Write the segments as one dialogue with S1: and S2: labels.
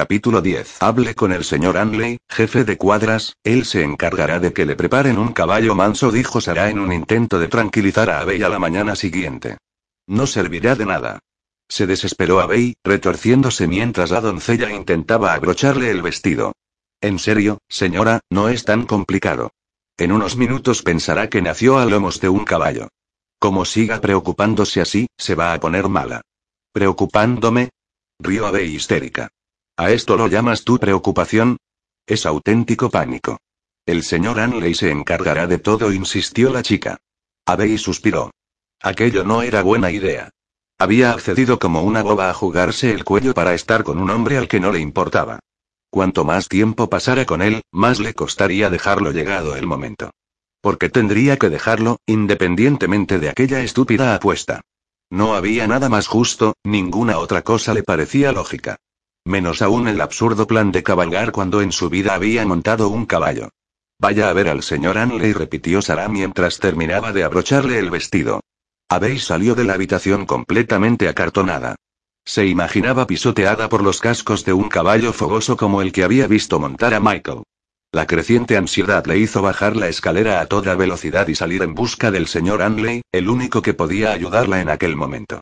S1: Capítulo 10. Hable con el señor Anley, jefe de cuadras, él se encargará de que le preparen un caballo manso, dijo Sara en un intento de tranquilizar a Abey a la mañana siguiente. No servirá de nada. Se desesperó Abey, retorciéndose mientras la doncella intentaba abrocharle el vestido. En serio, señora, no es tan complicado. En unos minutos pensará que nació a lomos de un caballo. Como siga preocupándose así, se va a poner mala. ¿Preocupándome? Río Abey histérica. ¿A esto lo llamas tu preocupación? Es auténtico pánico. El señor Anley se encargará de todo, insistió la chica. Abey suspiró. Aquello no era buena idea. Había accedido como una boba a jugarse el cuello para estar con un hombre al que no le importaba. Cuanto más tiempo pasara con él, más le costaría dejarlo llegado el momento. Porque tendría que dejarlo, independientemente de aquella estúpida apuesta. No había nada más justo, ninguna otra cosa le parecía lógica. Menos aún el absurdo plan de cabalgar cuando en su vida había montado un caballo. Vaya a ver al señor Anley, repitió Sara mientras terminaba de abrocharle el vestido. Abey salió de la habitación completamente acartonada. Se imaginaba pisoteada por los cascos de un caballo fogoso como el que había visto montar a Michael. La creciente ansiedad le hizo bajar la escalera a toda velocidad y salir en busca del señor Anley, el único que podía ayudarla en aquel momento.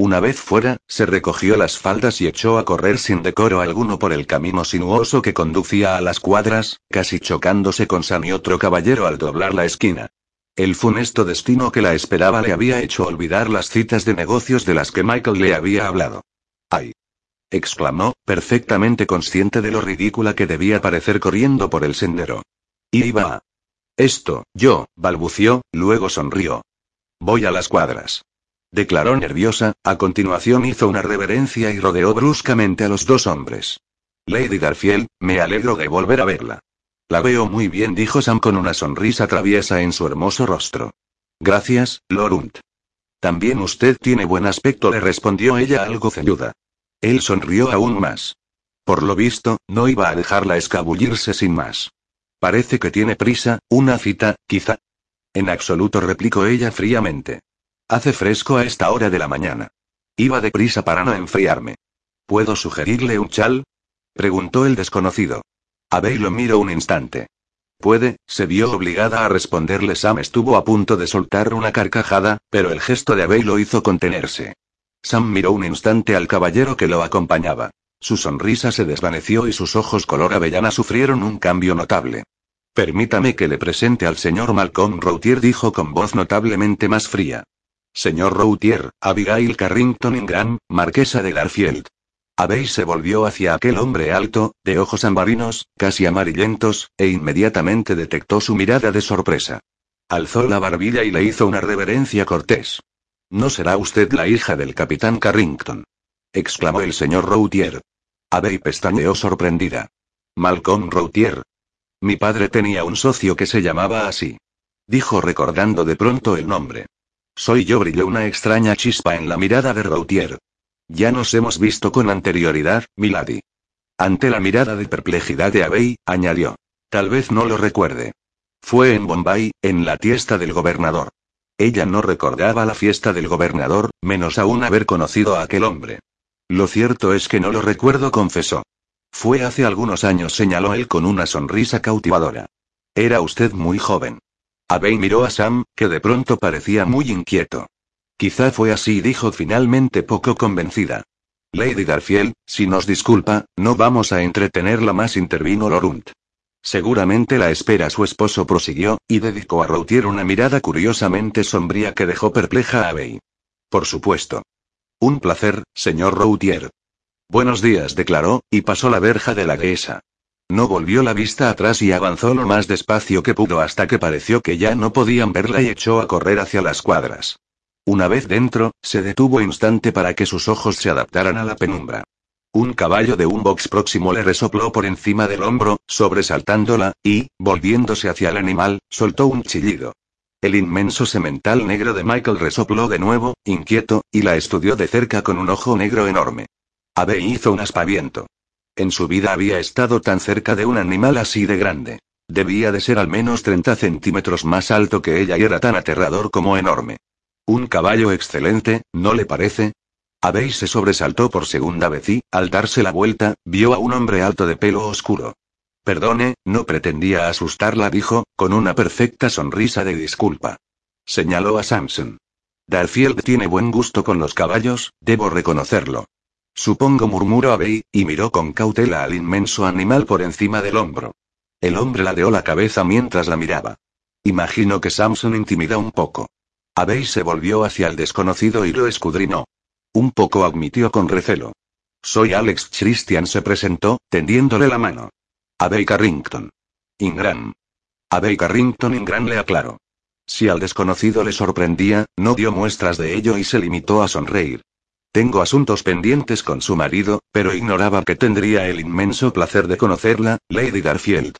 S1: Una vez fuera, se recogió las faldas y echó a correr sin decoro alguno por el camino sinuoso que conducía a las cuadras, casi chocándose con Sam y otro caballero al doblar la esquina. El funesto destino que la esperaba le había hecho olvidar las citas de negocios de las que Michael le había hablado. ¡Ay! exclamó, perfectamente consciente de lo ridícula que debía parecer corriendo por el sendero. Iba. Esto, yo, balbució, luego sonrió. Voy a las cuadras. Declaró nerviosa, a continuación hizo una reverencia y rodeó bruscamente a los dos hombres. Lady Garfield, me alegro de volver a verla. La veo muy bien, dijo Sam con una sonrisa traviesa en su hermoso rostro. Gracias, Lorunt. También usted tiene buen aspecto, le respondió ella algo ceñuda. Él sonrió aún más. Por lo visto, no iba a dejarla escabullirse sin más. Parece que tiene prisa, una cita, quizá. En absoluto replicó ella fríamente. Hace fresco a esta hora de la mañana. Iba deprisa para no enfriarme. ¿Puedo sugerirle un chal? preguntó el desconocido. Abey lo miró un instante. Puede, se vio obligada a responderle. Sam estuvo a punto de soltar una carcajada, pero el gesto de Abey lo hizo contenerse. Sam miró un instante al caballero que lo acompañaba. Su sonrisa se desvaneció y sus ojos color avellana sufrieron un cambio notable. Permítame que le presente al señor Malcolm Routier, dijo con voz notablemente más fría. Señor Routier, Abigail Carrington Ingram, marquesa de Garfield. Abbey se volvió hacia aquel hombre alto, de ojos ambarinos, casi amarillentos, e inmediatamente detectó su mirada de sorpresa. Alzó la barbilla y le hizo una reverencia cortés. ¿No será usted la hija del capitán Carrington? exclamó el señor Routier. Abbey pestañeó sorprendida. Malcolm Routier. Mi padre tenía un socio que se llamaba así. Dijo recordando de pronto el nombre. Soy yo, brilló una extraña chispa en la mirada de Routier. Ya nos hemos visto con anterioridad, Milady. Ante la mirada de perplejidad de Abbey, añadió. Tal vez no lo recuerde. Fue en Bombay, en la fiesta del gobernador. Ella no recordaba la fiesta del gobernador, menos aún haber conocido a aquel hombre. Lo cierto es que no lo recuerdo, confesó. Fue hace algunos años, señaló él con una sonrisa cautivadora. Era usted muy joven. Abbey miró a Sam, que de pronto parecía muy inquieto. Quizá fue así, dijo finalmente poco convencida. Lady Garfield, si nos disculpa, no vamos a entretenerla más, intervino Lorunt. Seguramente la espera su esposo prosiguió, y dedicó a Routier una mirada curiosamente sombría que dejó perpleja a Abbey. Por supuesto. Un placer, señor Routier. Buenos días, declaró, y pasó la verja de la dehesa. No volvió la vista atrás y avanzó lo más despacio que pudo hasta que pareció que ya no podían verla y echó a correr hacia las cuadras. Una vez dentro, se detuvo instante para que sus ojos se adaptaran a la penumbra. Un caballo de un box próximo le resopló por encima del hombro, sobresaltándola, y, volviéndose hacia el animal, soltó un chillido. El inmenso semental negro de Michael resopló de nuevo, inquieto, y la estudió de cerca con un ojo negro enorme. Abe hizo un aspaviento. En su vida había estado tan cerca de un animal así de grande. Debía de ser al menos 30 centímetros más alto que ella y era tan aterrador como enorme. Un caballo excelente, ¿no le parece? Abey se sobresaltó por segunda vez y, al darse la vuelta, vio a un hombre alto de pelo oscuro. Perdone, no pretendía asustarla, dijo, con una perfecta sonrisa de disculpa. Señaló a Samson. Darfield tiene buen gusto con los caballos, debo reconocerlo. Supongo, murmuró Abey, y miró con cautela al inmenso animal por encima del hombro. El hombre ladeó la cabeza mientras la miraba. Imagino que Samson intimida un poco. Abey se volvió hacia el desconocido y lo escudriñó. Un poco admitió con recelo. Soy Alex Christian se presentó, tendiéndole la mano. Abbey Carrington. Ingram. Abbey Carrington Ingram le aclaró. Si al desconocido le sorprendía, no dio muestras de ello y se limitó a sonreír. Tengo asuntos pendientes con su marido, pero ignoraba que tendría el inmenso placer de conocerla, Lady Garfield.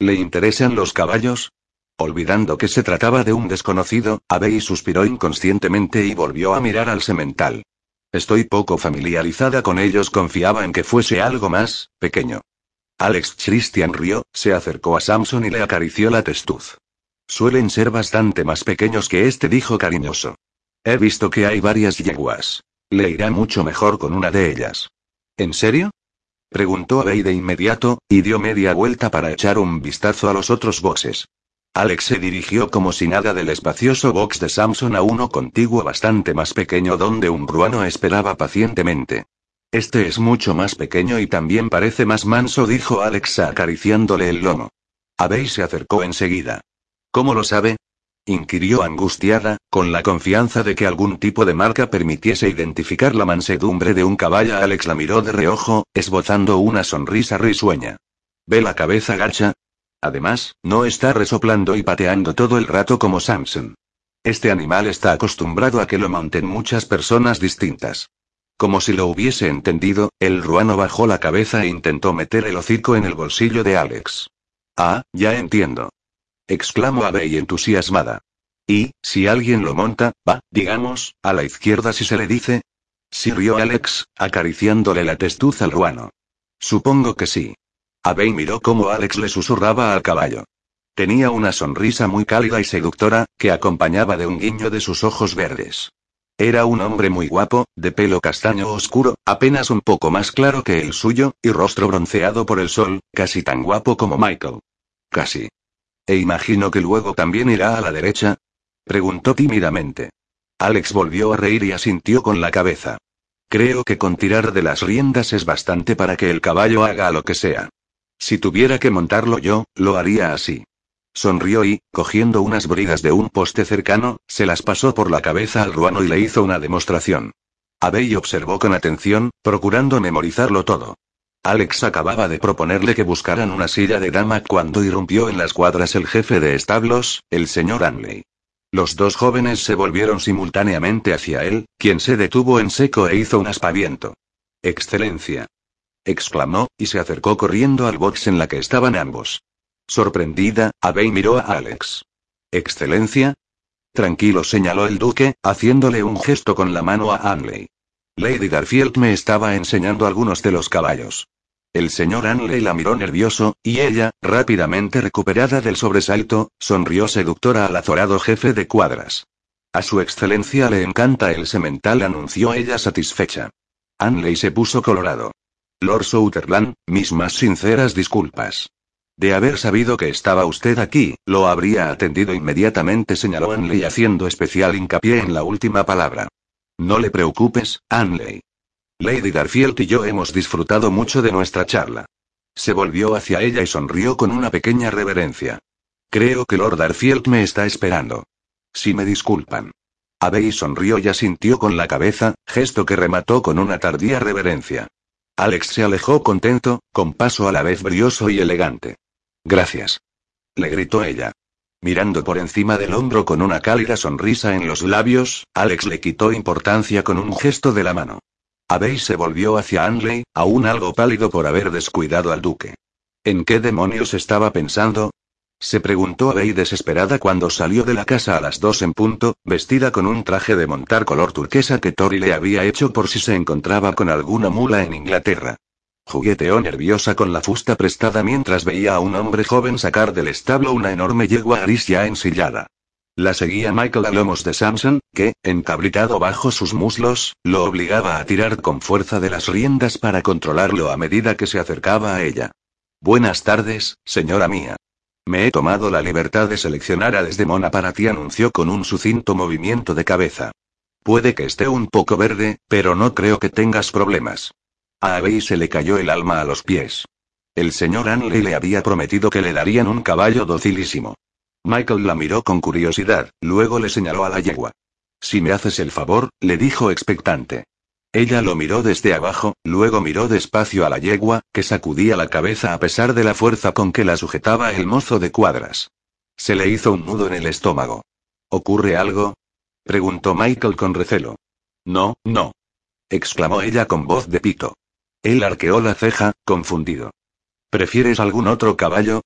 S1: ¿Le interesan los caballos? Olvidando que se trataba de un desconocido, Abbey suspiró inconscientemente y volvió a mirar al semental. Estoy poco familiarizada con ellos, confiaba en que fuese algo más, pequeño. Alex Christian rió, se acercó a Samson y le acarició la testuz. Suelen ser bastante más pequeños que este, dijo cariñoso. He visto que hay varias yeguas. Le irá mucho mejor con una de ellas. ¿En serio? Preguntó Abey de inmediato, y dio media vuelta para echar un vistazo a los otros boxes. Alex se dirigió como si nada del espacioso box de Samson a uno contiguo bastante más pequeño donde un ruano esperaba pacientemente. Este es mucho más pequeño y también parece más manso, dijo Alex acariciándole el lomo. Abey se acercó enseguida. ¿Cómo lo sabe? Inquirió angustiada, con la confianza de que algún tipo de marca permitiese identificar la mansedumbre de un caballo. Alex la miró de reojo, esbozando una sonrisa risueña. ¿Ve la cabeza gacha? Además, no está resoplando y pateando todo el rato como Samson. Este animal está acostumbrado a que lo monten muchas personas distintas. Como si lo hubiese entendido, el ruano bajó la cabeza e intentó meter el hocico en el bolsillo de Alex. Ah, ya entiendo. Exclamó Abey entusiasmada. Y, si alguien lo monta, va, digamos, a la izquierda si se le dice. Sí rió Alex, acariciándole la testuz al ruano. Supongo que sí. Abey miró cómo Alex le susurraba al caballo. Tenía una sonrisa muy cálida y seductora, que acompañaba de un guiño de sus ojos verdes. Era un hombre muy guapo, de pelo castaño oscuro, apenas un poco más claro que el suyo, y rostro bronceado por el sol, casi tan guapo como Michael. Casi. ¿E imagino que luego también irá a la derecha? Preguntó tímidamente. Alex volvió a reír y asintió con la cabeza. Creo que con tirar de las riendas es bastante para que el caballo haga lo que sea. Si tuviera que montarlo yo, lo haría así. Sonrió y, cogiendo unas bridas de un poste cercano, se las pasó por la cabeza al ruano y le hizo una demostración. Abey observó con atención, procurando memorizarlo todo. Alex acababa de proponerle que buscaran una silla de dama cuando irrumpió en las cuadras el jefe de establos, el señor Anley. Los dos jóvenes se volvieron simultáneamente hacia él, quien se detuvo en seco e hizo un aspaviento. Excelencia exclamó, y se acercó corriendo al box en la que estaban ambos. Sorprendida, Abey miró a Alex. ¿Excelencia? Tranquilo, señaló el duque, haciéndole un gesto con la mano a Anley. Lady Garfield me estaba enseñando algunos de los caballos. El señor Anley la miró nervioso, y ella, rápidamente recuperada del sobresalto, sonrió seductora al azorado jefe de cuadras. A su excelencia le encanta el semental, anunció ella satisfecha. Anley se puso colorado. Lord Sutherland, mis más sinceras disculpas. De haber sabido que estaba usted aquí, lo habría atendido inmediatamente, señaló Anley haciendo especial hincapié en la última palabra. No le preocupes, Anley. Lady Garfield y yo hemos disfrutado mucho de nuestra charla. Se volvió hacia ella y sonrió con una pequeña reverencia. Creo que Lord Darfield me está esperando. Si me disculpan. Abey sonrió y asintió con la cabeza, gesto que remató con una tardía reverencia. Alex se alejó contento, con paso a la vez brioso y elegante. Gracias. Le gritó ella. Mirando por encima del hombro con una cálida sonrisa en los labios, Alex le quitó importancia con un gesto de la mano. Abey se volvió hacia Anley, aún algo pálido por haber descuidado al duque. ¿En qué demonios estaba pensando? Se preguntó Abey desesperada cuando salió de la casa a las dos en punto, vestida con un traje de montar color turquesa que Tori le había hecho por si se encontraba con alguna mula en Inglaterra. Jugueteó nerviosa con la fusta prestada mientras veía a un hombre joven sacar del establo una enorme yegua gris ya ensillada. La seguía Michael a lomos de Samson, que, encabritado bajo sus muslos, lo obligaba a tirar con fuerza de las riendas para controlarlo a medida que se acercaba a ella. Buenas tardes, señora mía. Me he tomado la libertad de seleccionar a Desdemona para ti, anunció con un sucinto movimiento de cabeza. Puede que esté un poco verde, pero no creo que tengas problemas. A Abey se le cayó el alma a los pies. El señor Anley le había prometido que le darían un caballo docilísimo. Michael la miró con curiosidad, luego le señaló a la yegua. Si me haces el favor, le dijo expectante. Ella lo miró desde abajo, luego miró despacio a la yegua, que sacudía la cabeza a pesar de la fuerza con que la sujetaba el mozo de cuadras. Se le hizo un nudo en el estómago. ¿Ocurre algo? preguntó Michael con recelo. No, no. exclamó ella con voz de pito. Él arqueó la ceja, confundido. ¿Prefieres algún otro caballo?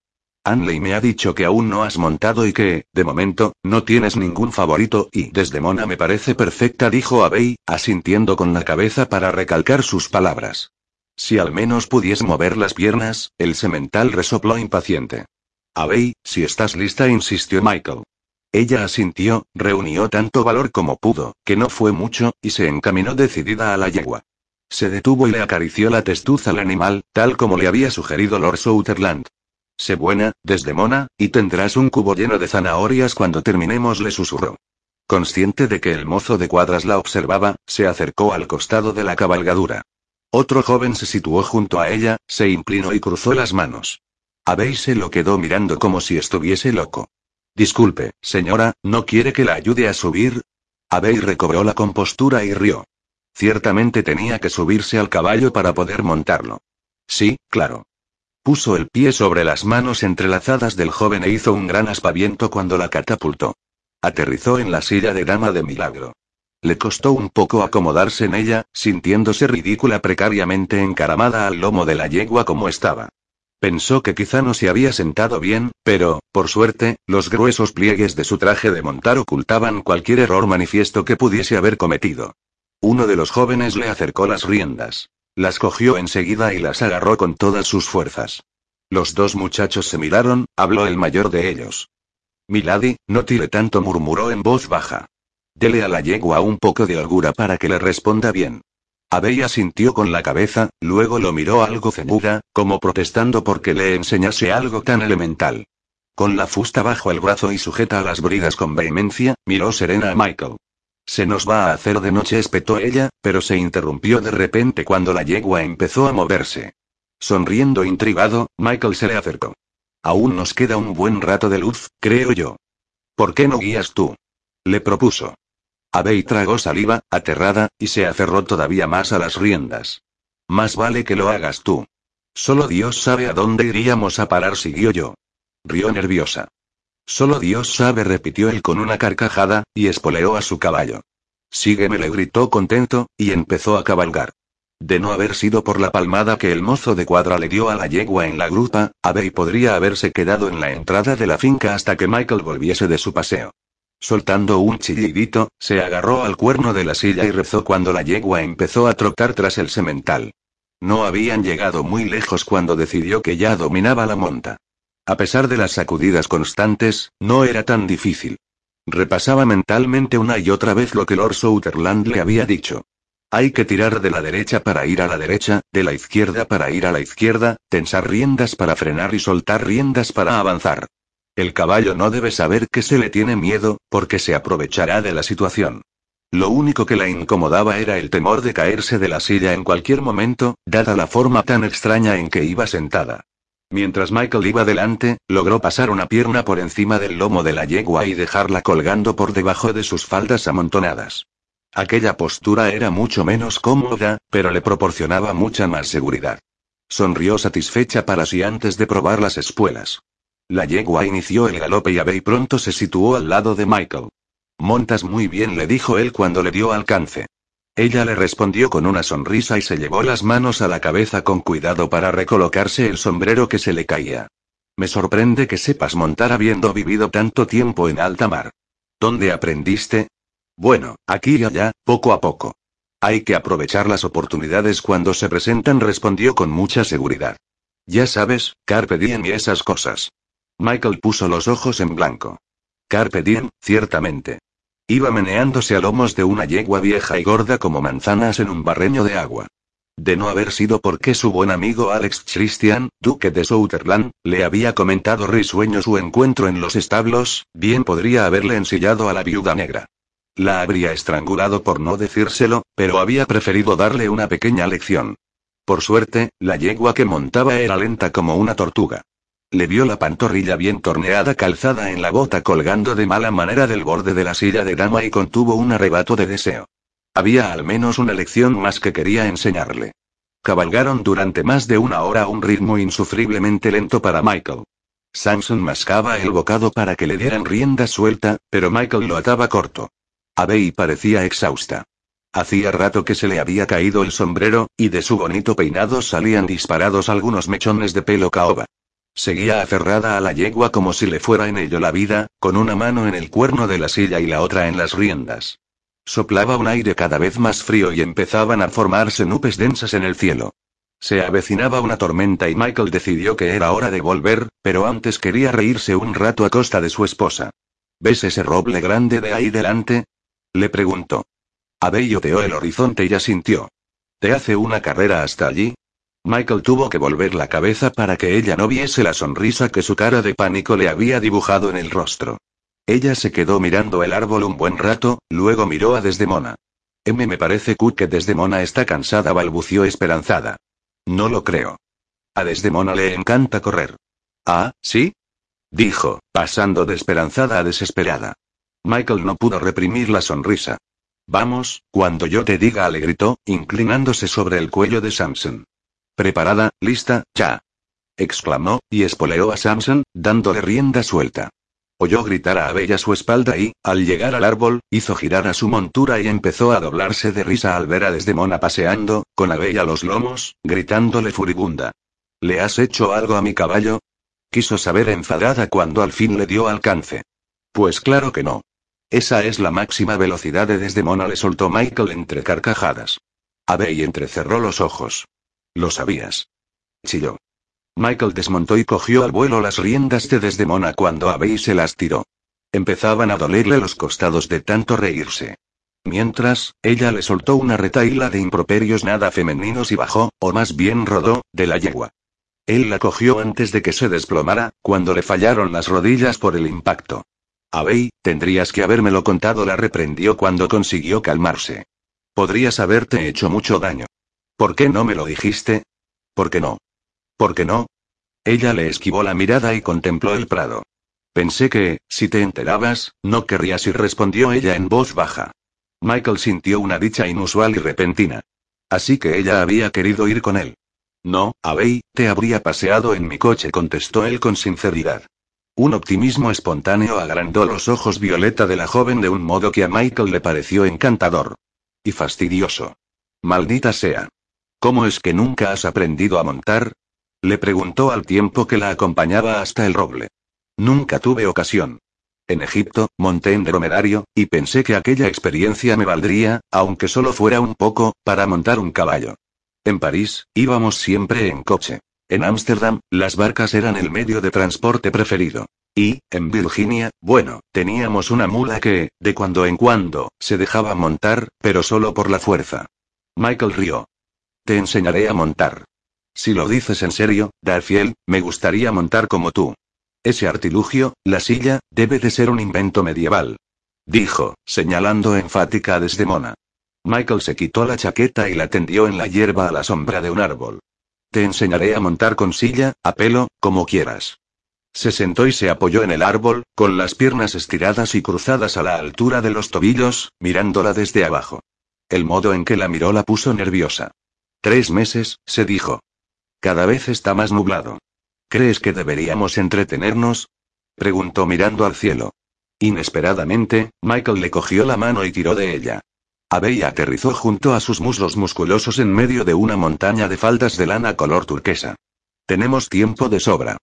S1: Anley me ha dicho que aún no has montado y que, de momento, no tienes ningún favorito y Desdemona me parece perfecta, dijo Abey, asintiendo con la cabeza para recalcar sus palabras. Si al menos pudiese mover las piernas, el semental resopló impaciente. Abey, si estás lista, insistió Michael. Ella asintió, reunió tanto valor como pudo, que no fue mucho, y se encaminó decidida a la yegua. Se detuvo y le acarició la testuz al animal, tal como le había sugerido Lord Sutherland. Sé buena, Desdemona, y tendrás un cubo lleno de zanahorias cuando terminemos, le susurró. Consciente de que el mozo de cuadras la observaba, se acercó al costado de la cabalgadura. Otro joven se situó junto a ella, se inclinó y cruzó las manos. Abey se lo quedó mirando como si estuviese loco. Disculpe, señora, ¿no quiere que la ayude a subir? Abey recobró la compostura y rió. Ciertamente tenía que subirse al caballo para poder montarlo. Sí, claro. Puso el pie sobre las manos entrelazadas del joven e hizo un gran aspaviento cuando la catapultó. Aterrizó en la silla de dama de milagro. Le costó un poco acomodarse en ella, sintiéndose ridícula precariamente encaramada al lomo de la yegua como estaba. Pensó que quizá no se había sentado bien, pero, por suerte, los gruesos pliegues de su traje de montar ocultaban cualquier error manifiesto que pudiese haber cometido. Uno de los jóvenes le acercó las riendas. Las cogió enseguida y las agarró con todas sus fuerzas. Los dos muchachos se miraron, habló el mayor de ellos. Milady, no tire tanto, murmuró en voz baja. Dele a la yegua un poco de holgura para que le responda bien. Abella sintió con la cabeza, luego lo miró algo ceguda, como protestando porque le enseñase algo tan elemental. Con la fusta bajo el brazo y sujeta a las bridas con vehemencia, miró serena a Michael. Se nos va a hacer de noche, espetó ella, pero se interrumpió de repente cuando la yegua empezó a moverse. Sonriendo intrigado, Michael se le acercó. Aún nos queda un buen rato de luz, creo yo. ¿Por qué no guías tú? Le propuso. Abey tragó saliva, aterrada, y se aferró todavía más a las riendas. Más vale que lo hagas tú. Solo Dios sabe a dónde iríamos a parar, siguió yo. Rió nerviosa. Solo Dios sabe, repitió él con una carcajada, y espoleó a su caballo. Sígueme, le gritó contento, y empezó a cabalgar. De no haber sido por la palmada que el mozo de cuadra le dio a la yegua en la grupa, Abey podría haberse quedado en la entrada de la finca hasta que Michael volviese de su paseo. Soltando un chillidito, se agarró al cuerno de la silla y rezó cuando la yegua empezó a trotar tras el semental. No habían llegado muy lejos cuando decidió que ya dominaba la monta. A pesar de las sacudidas constantes, no era tan difícil. Repasaba mentalmente una y otra vez lo que Lord Sutherland le había dicho. Hay que tirar de la derecha para ir a la derecha, de la izquierda para ir a la izquierda, tensar riendas para frenar y soltar riendas para avanzar. El caballo no debe saber que se le tiene miedo, porque se aprovechará de la situación. Lo único que la incomodaba era el temor de caerse de la silla en cualquier momento, dada la forma tan extraña en que iba sentada. Mientras Michael iba delante, logró pasar una pierna por encima del lomo de la yegua y dejarla colgando por debajo de sus faldas amontonadas. Aquella postura era mucho menos cómoda, pero le proporcionaba mucha más seguridad. Sonrió satisfecha para sí antes de probar las espuelas. La yegua inició el galope y Abbey pronto se situó al lado de Michael. Montas muy bien, le dijo él cuando le dio alcance. Ella le respondió con una sonrisa y se llevó las manos a la cabeza con cuidado para recolocarse el sombrero que se le caía. Me sorprende que sepas montar habiendo vivido tanto tiempo en alta mar. ¿Dónde aprendiste? Bueno, aquí y allá, poco a poco. Hay que aprovechar las oportunidades cuando se presentan, respondió con mucha seguridad. Ya sabes, carpe diem y esas cosas. Michael puso los ojos en blanco. Carpe diem, ciertamente. Iba meneándose a lomos de una yegua vieja y gorda como manzanas en un barreño de agua. De no haber sido porque su buen amigo Alex Christian, duque de Sutherland, le había comentado risueño su encuentro en los establos, bien podría haberle ensillado a la viuda negra. La habría estrangulado por no decírselo, pero había preferido darle una pequeña lección. Por suerte, la yegua que montaba era lenta como una tortuga. Le vio la pantorrilla bien torneada calzada en la bota colgando de mala manera del borde de la silla de dama y contuvo un arrebato de deseo. Había al menos una lección más que quería enseñarle. Cabalgaron durante más de una hora a un ritmo insufriblemente lento para Michael. Samson mascaba el bocado para que le dieran rienda suelta, pero Michael lo ataba corto. Abey parecía exhausta. Hacía rato que se le había caído el sombrero, y de su bonito peinado salían disparados algunos mechones de pelo caoba. Seguía aferrada a la yegua como si le fuera en ello la vida, con una mano en el cuerno de la silla y la otra en las riendas. Soplaba un aire cada vez más frío y empezaban a formarse nubes densas en el cielo. Se avecinaba una tormenta y Michael decidió que era hora de volver, pero antes quería reírse un rato a costa de su esposa. ¿Ves ese roble grande de ahí delante? Le preguntó. Abey oteó el horizonte y asintió. ¿Te hace una carrera hasta allí? Michael tuvo que volver la cabeza para que ella no viese la sonrisa que su cara de pánico le había dibujado en el rostro. Ella se quedó mirando el árbol un buen rato, luego miró a Desdemona. M me parece que Desdemona está cansada, balbució esperanzada. No lo creo. A Desdemona le encanta correr. Ah, ¿sí? Dijo, pasando de esperanzada a desesperada. Michael no pudo reprimir la sonrisa. Vamos, cuando yo te diga, le gritó, inclinándose sobre el cuello de Samson. Preparada, lista, ya. exclamó, y espoleó a Samson, dándole rienda suelta. Oyó gritar a Abel a su espalda y, al llegar al árbol, hizo girar a su montura y empezó a doblarse de risa al ver a Desdemona paseando, con Abel a los lomos, gritándole furibunda. ¿Le has hecho algo a mi caballo? Quiso saber enfadada cuando al fin le dio alcance. Pues claro que no. Esa es la máxima velocidad de Desdemona, le soltó Michael entre carcajadas. Abey entrecerró los ojos. Lo sabías. Chilló. Michael desmontó y cogió al vuelo las riendas de Desdemona cuando Abey se las tiró. Empezaban a dolerle los costados de tanto reírse. Mientras, ella le soltó una retaíla de improperios nada femeninos y bajó, o más bien rodó, de la yegua. Él la cogió antes de que se desplomara, cuando le fallaron las rodillas por el impacto. Abey, tendrías que habérmelo contado, la reprendió cuando consiguió calmarse. Podrías haberte hecho mucho daño. ¿Por qué no me lo dijiste? ¿Por qué no? ¿Por qué no? Ella le esquivó la mirada y contempló el prado. Pensé que, si te enterabas, no querrías ir, respondió ella en voz baja. Michael sintió una dicha inusual y repentina. Así que ella había querido ir con él. No, Abey, te habría paseado en mi coche, contestó él con sinceridad. Un optimismo espontáneo agrandó los ojos violeta de la joven de un modo que a Michael le pareció encantador. Y fastidioso. Maldita sea. ¿Cómo es que nunca has aprendido a montar? Le preguntó al tiempo que la acompañaba hasta el roble. Nunca tuve ocasión. En Egipto, monté en dromedario, y pensé que aquella experiencia me valdría, aunque solo fuera un poco, para montar un caballo. En París, íbamos siempre en coche. En Ámsterdam, las barcas eran el medio de transporte preferido. Y, en Virginia, bueno, teníamos una mula que, de cuando en cuando, se dejaba montar, pero solo por la fuerza. Michael rió. Te enseñaré a montar. Si lo dices en serio, Darfiel, me gustaría montar como tú. Ese artilugio, la silla, debe de ser un invento medieval. Dijo, señalando enfática a Desdemona. Michael se quitó la chaqueta y la tendió en la hierba a la sombra de un árbol. Te enseñaré a montar con silla, a pelo, como quieras. Se sentó y se apoyó en el árbol, con las piernas estiradas y cruzadas a la altura de los tobillos, mirándola desde abajo. El modo en que la miró la puso nerviosa. Tres meses, se dijo. Cada vez está más nublado. ¿Crees que deberíamos entretenernos? preguntó mirando al cielo. Inesperadamente, Michael le cogió la mano y tiró de ella. Abey aterrizó junto a sus muslos musculosos en medio de una montaña de faldas de lana color turquesa. Tenemos tiempo de sobra.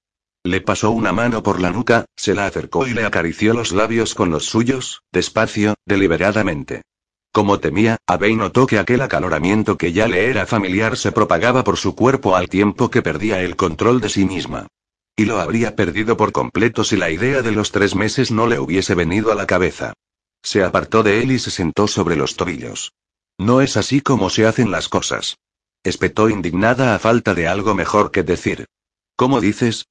S1: Le pasó una mano por la nuca, se la acercó y le acarició los labios con los suyos, despacio, deliberadamente. Como temía, Abey notó que aquel acaloramiento que ya le era familiar se propagaba por su cuerpo al tiempo que perdía el control de sí misma. Y lo habría perdido por completo si la idea de los tres meses no le hubiese venido a la cabeza. Se apartó de él y se sentó sobre los tobillos. No es así como se hacen las cosas. Espetó indignada a falta de algo mejor que decir. ¿Cómo dices?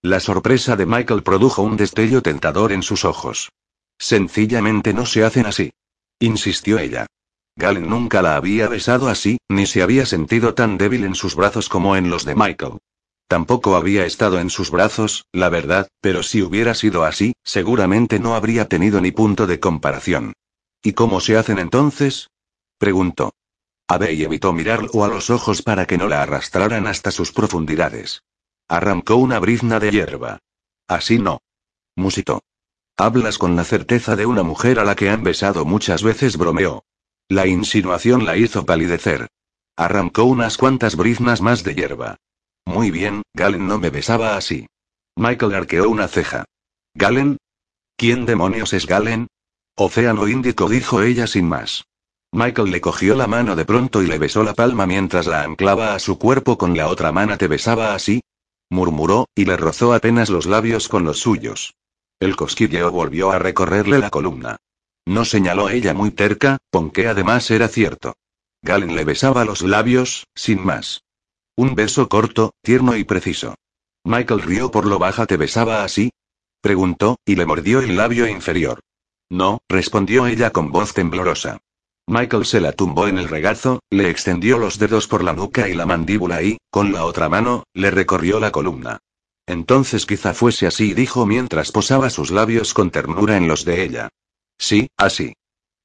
S1: La sorpresa de Michael produjo un destello tentador en sus ojos. Sencillamente no se hacen así. Insistió ella. Galen nunca la había besado así, ni se había sentido tan débil en sus brazos como en los de Michael. Tampoco había estado en sus brazos, la verdad, pero si hubiera sido así, seguramente no habría tenido ni punto de comparación. ¿Y cómo se hacen entonces? preguntó. Abey evitó mirarlo a los ojos para que no la arrastraran hasta sus profundidades. Arrancó una brizna de hierba. Así no. Musitó. Hablas con la certeza de una mujer a la que han besado muchas veces, bromeó. La insinuación la hizo palidecer. Arrancó unas cuantas briznas más de hierba. Muy bien, Galen no me besaba así. Michael arqueó una ceja. ¿Galen? ¿Quién demonios es Galen? Océano Índico dijo ella sin más. Michael le cogió la mano de pronto y le besó la palma mientras la anclaba a su cuerpo con la otra mano. ¿Te besaba así? murmuró, y le rozó apenas los labios con los suyos. El cosquilleo volvió a recorrerle la columna. No señaló ella muy terca, que además era cierto. Galen le besaba los labios, sin más. Un beso corto, tierno y preciso. Michael rió por lo baja. ¿Te besaba así? Preguntó, y le mordió el labio inferior. No, respondió ella con voz temblorosa. Michael se la tumbó en el regazo, le extendió los dedos por la nuca y la mandíbula y, con la otra mano, le recorrió la columna. Entonces quizá fuese así, dijo mientras posaba sus labios con ternura en los de ella. Sí, así.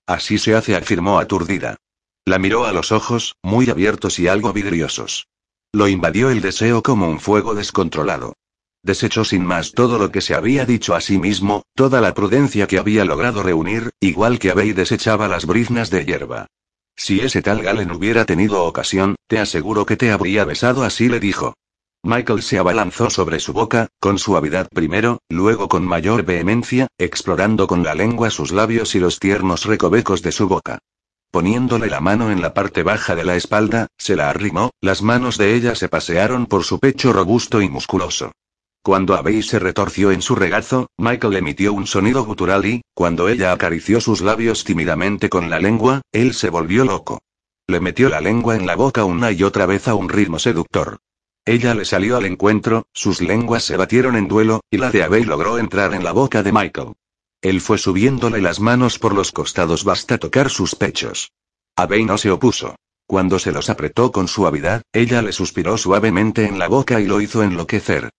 S1: Así se hace, afirmó aturdida. La miró a los ojos, muy abiertos y algo vidriosos. Lo invadió el deseo como un fuego descontrolado. Desechó sin más todo lo que se había dicho a sí mismo, toda la prudencia que había logrado reunir, igual que Abey desechaba las briznas de hierba. Si ese tal Galen hubiera tenido ocasión, te aseguro que te habría besado así, le dijo. Michael se abalanzó sobre su boca, con suavidad primero, luego con mayor vehemencia, explorando con la lengua sus labios y los tiernos recovecos de su boca. Poniéndole la mano en la parte baja de la espalda, se la arrimó, las manos de ella se pasearon por su pecho robusto y musculoso. Cuando Abey se retorció en su regazo, Michael emitió un sonido gutural y, cuando ella acarició sus labios tímidamente con la lengua, él se volvió loco. Le metió la lengua en la boca una y otra vez a un ritmo seductor. Ella le salió al encuentro, sus lenguas se batieron en duelo, y la de Abey logró entrar en la boca de Michael. Él fue subiéndole las manos por los costados basta tocar sus pechos. Abey no se opuso. Cuando se los apretó con suavidad, ella le suspiró suavemente en la boca y lo hizo enloquecer.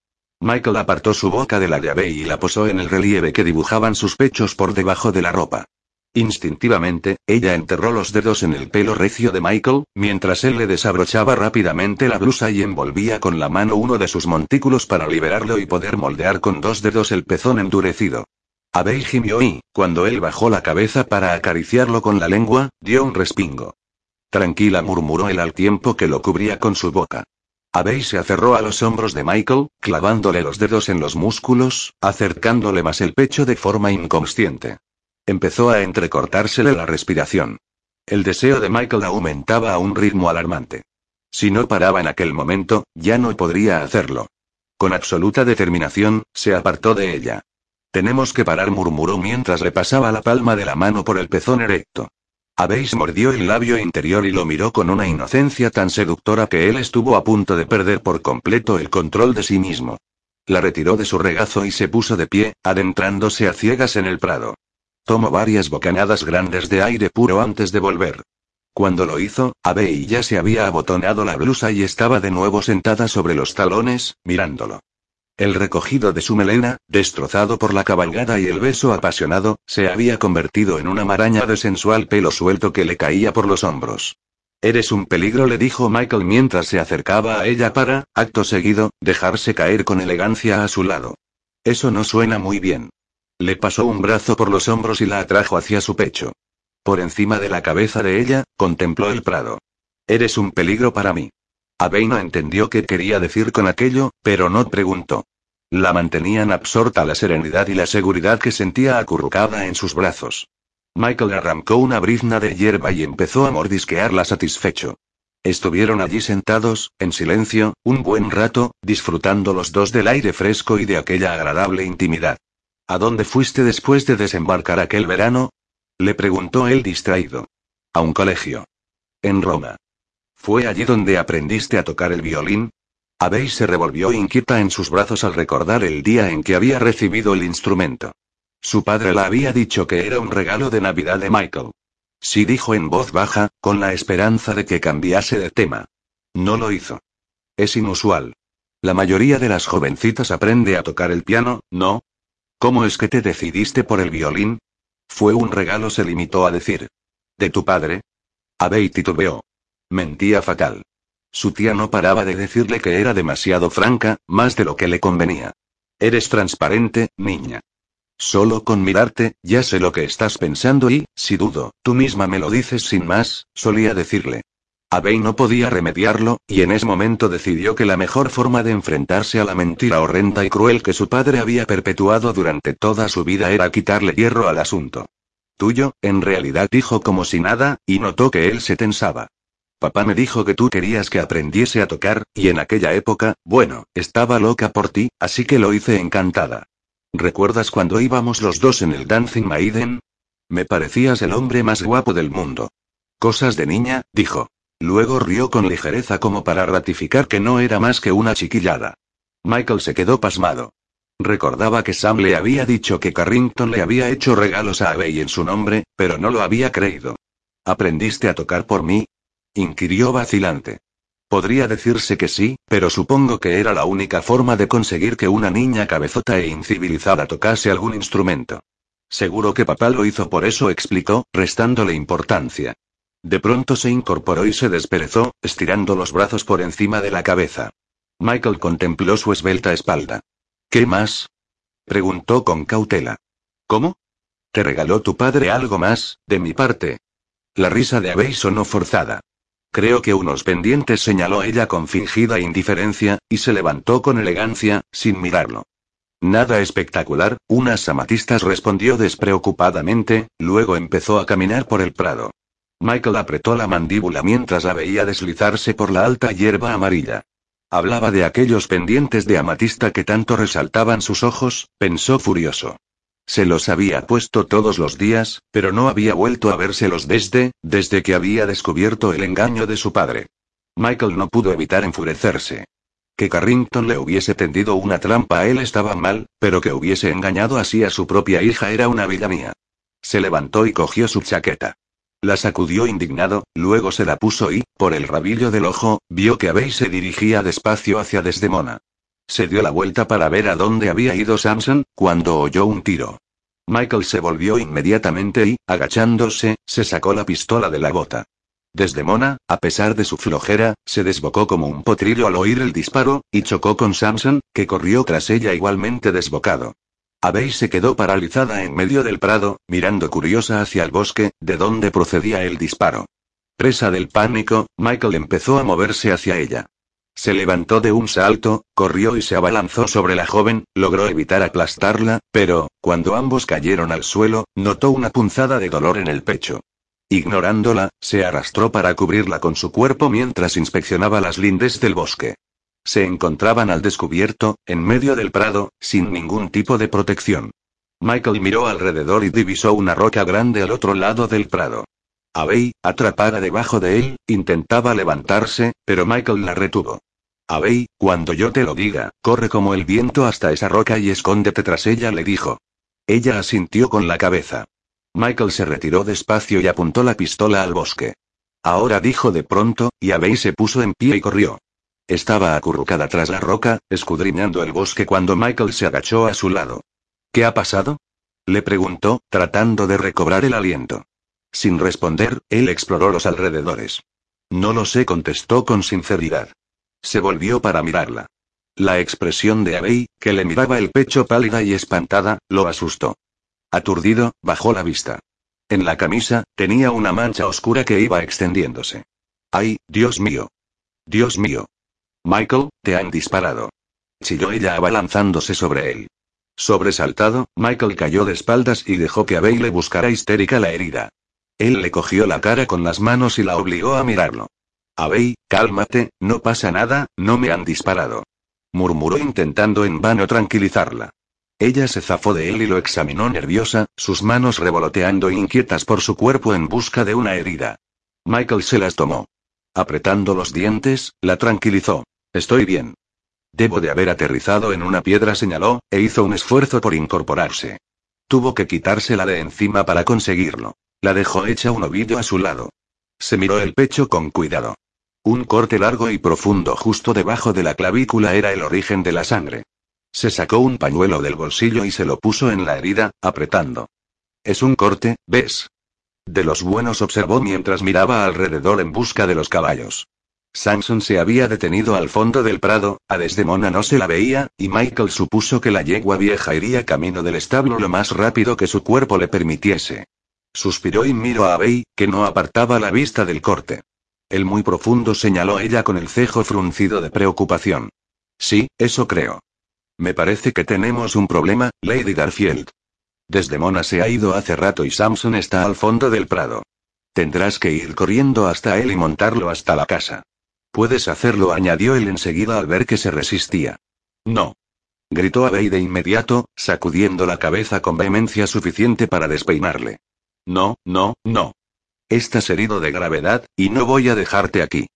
S1: Michael apartó su boca de la llave y la posó en el relieve que dibujaban sus pechos por debajo de la ropa. Instintivamente, ella enterró los dedos en el pelo recio de Michael, mientras él le desabrochaba rápidamente la blusa y envolvía con la mano uno de sus montículos para liberarlo y poder moldear con dos dedos el pezón endurecido. Abey gimió y, cuando él bajó la cabeza para acariciarlo con la lengua, dio un respingo. Tranquila murmuró él al tiempo que lo cubría con su boca. Abey se aferró a los hombros de Michael, clavándole los dedos en los músculos, acercándole más el pecho de forma inconsciente. Empezó a entrecortársele la respiración. El deseo de Michael aumentaba a un ritmo alarmante. Si no paraba en aquel momento, ya no podría hacerlo. Con absoluta determinación, se apartó de ella. Tenemos que parar, murmuró mientras le pasaba la palma de la mano por el pezón erecto. Habéis mordió el labio interior y lo miró con una inocencia tan seductora que él estuvo a punto de perder por completo el control de sí mismo. La retiró de su regazo y se puso de pie, adentrándose a ciegas en el prado. Tomó varias bocanadas grandes de aire puro antes de volver. Cuando lo hizo, Abey ya se había abotonado la blusa y estaba de nuevo sentada sobre los talones, mirándolo. El recogido de su melena, destrozado por la cabalgada y el beso apasionado, se había convertido en una maraña de sensual pelo suelto que le caía por los hombros. Eres un peligro, le dijo Michael mientras se acercaba a ella para, acto seguido, dejarse caer con elegancia a su lado. Eso no suena muy bien. Le pasó un brazo por los hombros y la atrajo hacia su pecho. Por encima de la cabeza de ella, contempló el prado. Eres un peligro para mí. Abey no entendió qué quería decir con aquello, pero no preguntó. La mantenían absorta la serenidad y la seguridad que sentía acurrucada en sus brazos. Michael arrancó una brizna de hierba y empezó a mordisquearla satisfecho. Estuvieron allí sentados, en silencio, un buen rato, disfrutando los dos del aire fresco y de aquella agradable intimidad. ¿A dónde fuiste después de desembarcar aquel verano? Le preguntó él distraído. A un colegio. En Roma. ¿Fue allí donde aprendiste a tocar el violín? Abey se revolvió inquieta en sus brazos al recordar el día en que había recibido el instrumento. Su padre le había dicho que era un regalo de Navidad de Michael. Sí dijo en voz baja, con la esperanza de que cambiase de tema. No lo hizo. Es inusual. La mayoría de las jovencitas aprende a tocar el piano, ¿no? ¿Cómo es que te decidiste por el violín? Fue un regalo, se limitó a decir. ¿De tu padre? Abey titubeó. Mentía fatal. Su tía no paraba de decirle que era demasiado franca, más de lo que le convenía. Eres transparente, niña. Solo con mirarte, ya sé lo que estás pensando y, si dudo, tú misma me lo dices sin más, solía decirle. Abey no podía remediarlo, y en ese momento decidió que la mejor forma de enfrentarse a la mentira horrenda y cruel que su padre había perpetuado durante toda su vida era quitarle hierro al asunto. Tuyo, en realidad dijo como si nada, y notó que él se tensaba. Papá me dijo que tú querías que aprendiese a tocar, y en aquella época, bueno, estaba loca por ti, así que lo hice encantada. ¿Recuerdas cuando íbamos los dos en el Dancing Maiden? Me parecías el hombre más guapo del mundo. Cosas de niña, dijo. Luego rió con ligereza como para ratificar que no era más que una chiquillada. Michael se quedó pasmado. Recordaba que Sam le había dicho que Carrington le había hecho regalos a Abbey en su nombre, pero no lo había creído. ¿Aprendiste a tocar por mí? inquirió vacilante. Podría decirse que sí, pero supongo que era la única forma de conseguir que una niña cabezota e incivilizada tocase algún instrumento. Seguro que papá lo hizo por eso, explicó, restándole importancia. De pronto se incorporó y se desperezó, estirando los brazos por encima de la cabeza. Michael contempló su esbelta espalda. ¿Qué más? preguntó con cautela. ¿Cómo? ¿Te regaló tu padre algo más, de mi parte? La risa de Abbey sonó forzada. Creo que unos pendientes señaló ella con fingida indiferencia, y se levantó con elegancia, sin mirarlo. Nada espectacular, unas amatistas respondió despreocupadamente, luego empezó a caminar por el prado. Michael apretó la mandíbula mientras la veía deslizarse por la alta hierba amarilla. Hablaba de aquellos pendientes de amatista que tanto resaltaban sus ojos, pensó furioso. Se los había puesto todos los días, pero no había vuelto a vérselos desde, desde que había descubierto el engaño de su padre. Michael no pudo evitar enfurecerse. Que Carrington le hubiese tendido una trampa a él estaba mal, pero que hubiese engañado así a su propia hija era una villanía. Se levantó y cogió su chaqueta. La sacudió indignado, luego se la puso y, por el rabillo del ojo, vio que Abbey se dirigía despacio hacia Desdemona. Se dio la vuelta para ver a dónde había ido Samson, cuando oyó un tiro. Michael se volvió inmediatamente y, agachándose, se sacó la pistola de la bota. Desdemona, a pesar de su flojera, se desbocó como un potrillo al oír el disparo, y chocó con Samson, que corrió tras ella igualmente desbocado. Abbey se quedó paralizada en medio del prado, mirando curiosa hacia el bosque, de donde procedía el disparo. Presa del pánico, Michael empezó a moverse hacia ella. Se levantó de un salto, corrió y se abalanzó sobre la joven, logró evitar aplastarla, pero, cuando ambos cayeron al suelo, notó una punzada de dolor en el pecho. Ignorándola, se arrastró para cubrirla con su cuerpo mientras inspeccionaba las lindes del bosque. Se encontraban al descubierto, en medio del prado, sin ningún tipo de protección. Michael miró alrededor y divisó una roca grande al otro lado del prado. Abey, atrapada debajo de él, intentaba levantarse, pero Michael la retuvo. Abey, cuando yo te lo diga, corre como el viento hasta esa roca y escóndete tras ella, le dijo. Ella asintió con la cabeza. Michael se retiró despacio y apuntó la pistola al bosque. Ahora dijo de pronto, y Abey se puso en pie y corrió. Estaba acurrucada tras la roca, escudriñando el bosque cuando Michael se agachó a su lado. ¿Qué ha pasado? Le preguntó, tratando de recobrar el aliento. Sin responder, él exploró los alrededores. No lo sé, contestó con sinceridad. Se volvió para mirarla. La expresión de Abey, que le miraba el pecho pálida y espantada, lo asustó. Aturdido, bajó la vista. En la camisa, tenía una mancha oscura que iba extendiéndose. ¡Ay, Dios mío! Dios mío. Michael, te han disparado. Chilló ella abalanzándose sobre él. Sobresaltado, Michael cayó de espaldas y dejó que Abey le buscara histérica la herida. Él le cogió la cara con las manos y la obligó a mirarlo. Abey, cálmate, no pasa nada, no me han disparado. Murmuró intentando en vano tranquilizarla. Ella se zafó de él y lo examinó nerviosa, sus manos revoloteando inquietas por su cuerpo en busca de una herida. Michael se las tomó. Apretando los dientes, la tranquilizó. Estoy bien. Debo de haber aterrizado en una piedra, señaló, e hizo un esfuerzo por incorporarse. Tuvo que quitársela de encima para conseguirlo. La dejó hecha un ovillo a su lado. Se miró el pecho con cuidado. Un corte largo y profundo justo debajo de la clavícula era el origen de la sangre. Se sacó un pañuelo del bolsillo y se lo puso en la herida, apretando. Es un corte, ¿ves? De los buenos observó mientras miraba alrededor en busca de los caballos. Samson se había detenido al fondo del prado, a Desdemona no se la veía, y Michael supuso que la yegua vieja iría camino del establo lo más rápido que su cuerpo le permitiese. Suspiró y miró a Abey, que no apartaba la vista del corte. El muy profundo señaló ella con el cejo fruncido de preocupación. Sí, eso creo. Me parece que tenemos un problema, Lady Garfield. Desdemona se ha ido hace rato y Samson está al fondo del prado. Tendrás que ir corriendo hasta él y montarlo hasta la casa. Puedes hacerlo, añadió él enseguida al ver que se resistía. No. Gritó Abey de inmediato, sacudiendo la cabeza con vehemencia suficiente para despeinarle. No, no, no. Estás herido de gravedad, y no voy a dejarte aquí.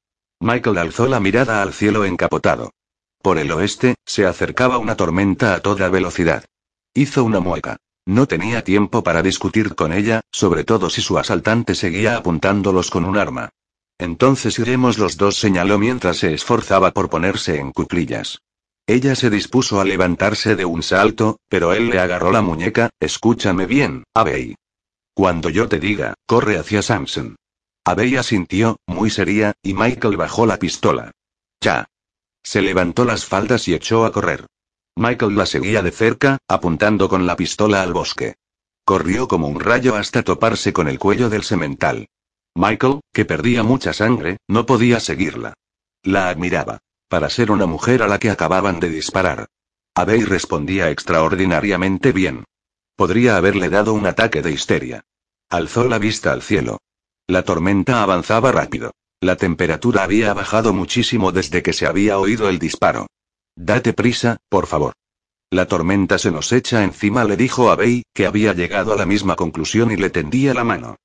S1: Michael alzó la mirada al cielo encapotado. Por el oeste, se acercaba una tormenta a toda velocidad. Hizo una mueca. No tenía tiempo para discutir con ella, sobre todo si su asaltante seguía apuntándolos con un arma. Entonces iremos los dos, señaló mientras se esforzaba por ponerse en cuclillas. Ella se dispuso a levantarse de un salto, pero él le agarró la muñeca, escúchame bien, Abey. Cuando yo te diga, corre hacia Samson. Abey asintió, muy seria, y Michael bajó la pistola. Ya. Se levantó las faldas y echó a correr. Michael la seguía de cerca, apuntando con la pistola al bosque. Corrió como un rayo hasta toparse con el cuello del semental. Michael, que perdía mucha sangre, no podía seguirla. La admiraba. Para ser una mujer a la que acababan de disparar. Abey respondía extraordinariamente bien. Podría haberle dado un ataque de histeria. Alzó la vista al cielo. La tormenta avanzaba rápido. La temperatura había bajado muchísimo desde que se había oído el disparo. Date prisa, por favor. La tormenta se nos echa encima, le dijo a Bey, que había llegado a la misma conclusión y le tendía la mano.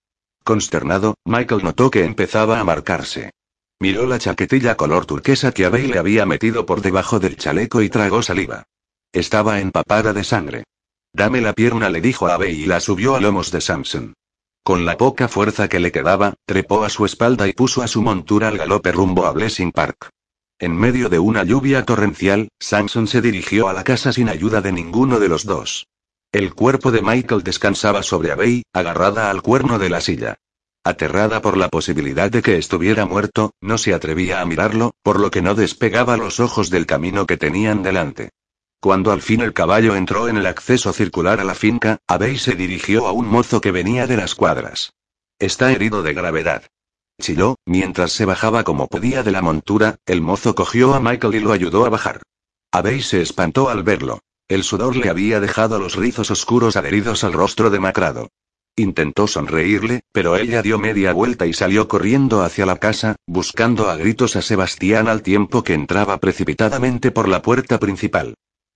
S1: Consternado, Michael notó que empezaba a marcarse. Miró la chaquetilla color turquesa que Abey le había metido por debajo del chaleco y tragó saliva. Estaba empapada de sangre. Dame la pierna, le dijo a y la subió a lomos de Samson. Con la poca fuerza que le quedaba, trepó a su espalda y puso a su montura al galope rumbo a Blessing Park. En medio de una lluvia torrencial, Samson se dirigió a la casa sin ayuda de ninguno de los dos. El cuerpo de Michael descansaba sobre Abey, agarrada al cuerno de la silla. Aterrada por la posibilidad de que estuviera muerto, no se atrevía a mirarlo, por lo que no despegaba los ojos del camino que tenían delante. Cuando al fin el caballo entró en el acceso circular a la finca, Abey se dirigió a un mozo que venía de las cuadras. Está herido de gravedad. Chilló, mientras se bajaba como podía de la montura, el mozo cogió a Michael y lo ayudó a bajar. Abey se espantó al verlo. El sudor le había dejado los rizos oscuros adheridos al rostro demacrado. Intentó sonreírle, pero ella dio media vuelta y salió corriendo hacia la casa, buscando a gritos a Sebastián al tiempo que entraba precipitadamente por la puerta principal.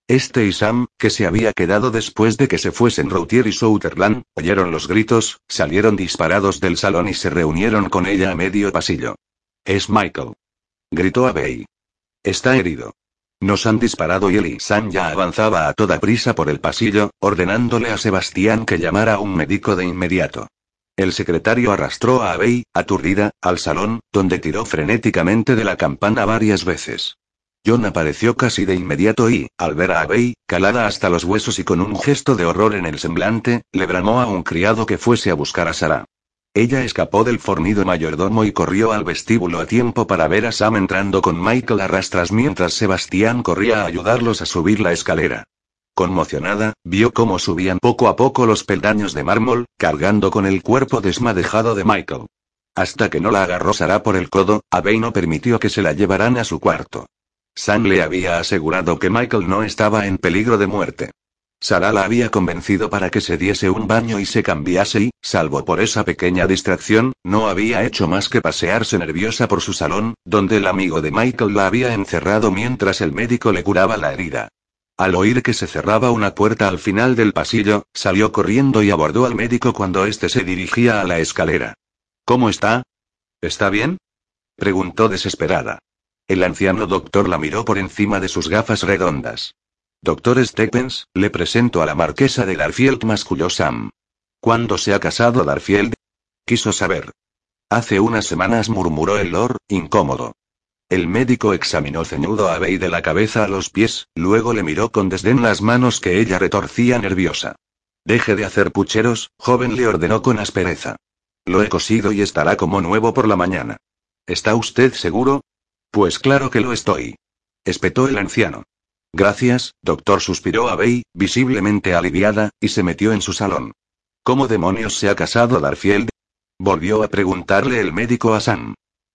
S1: Este y Sam, que se había quedado después de que se fuesen Routier y Souterland, oyeron los gritos, salieron disparados del salón y se reunieron con ella a medio pasillo. Es Michael. Gritó Abey. Está herido. Nos han disparado y él y Sam ya avanzaba a toda prisa por el pasillo, ordenándole a Sebastián que llamara a un médico de inmediato. El secretario arrastró a Abey, aturdida, al salón, donde tiró frenéticamente de la campana varias veces. John apareció casi de inmediato y, al ver a Abey, calada hasta los huesos y con un gesto de horror en el semblante, le bramó a un criado que fuese a buscar a Sara. Ella escapó del fornido mayordomo y corrió al vestíbulo a tiempo para ver a Sam entrando con Michael a rastras mientras Sebastián corría a ayudarlos a subir la escalera. Conmocionada, vio cómo subían poco a poco los peldaños de mármol, cargando con el cuerpo desmadejado de Michael. Hasta que no la agarró Sara por el codo, Abey no permitió que se la llevaran a su cuarto. Sam le había asegurado que Michael no estaba en peligro de muerte. Sara la había convencido para que se diese un baño y se cambiase y, salvo por esa pequeña distracción, no había hecho más que pasearse nerviosa por su salón, donde el amigo de Michael la había encerrado mientras el médico le curaba la herida. Al oír que se cerraba una puerta al final del pasillo, salió corriendo y abordó al médico cuando éste se dirigía a la escalera. ¿Cómo está? ¿Está bien? preguntó desesperada. El anciano doctor la miró por encima de sus gafas redondas. Doctor Stephens, le presento a la marquesa de Darfield, masculló Sam. ¿Cuándo se ha casado Darfield? Quiso saber. Hace unas semanas murmuró el Lord, incómodo. El médico examinó ceñudo a Bey de la cabeza a los pies, luego le miró con desdén las manos que ella retorcía nerviosa. Deje de hacer pucheros, joven le ordenó con aspereza. Lo he cosido y estará como nuevo por la mañana. ¿Está usted seguro? Pues claro que lo estoy. Espetó el anciano. Gracias, doctor, suspiró Abey, visiblemente aliviada, y se metió en su salón. ¿Cómo demonios se ha casado Darfield? Volvió a preguntarle el médico a Sam.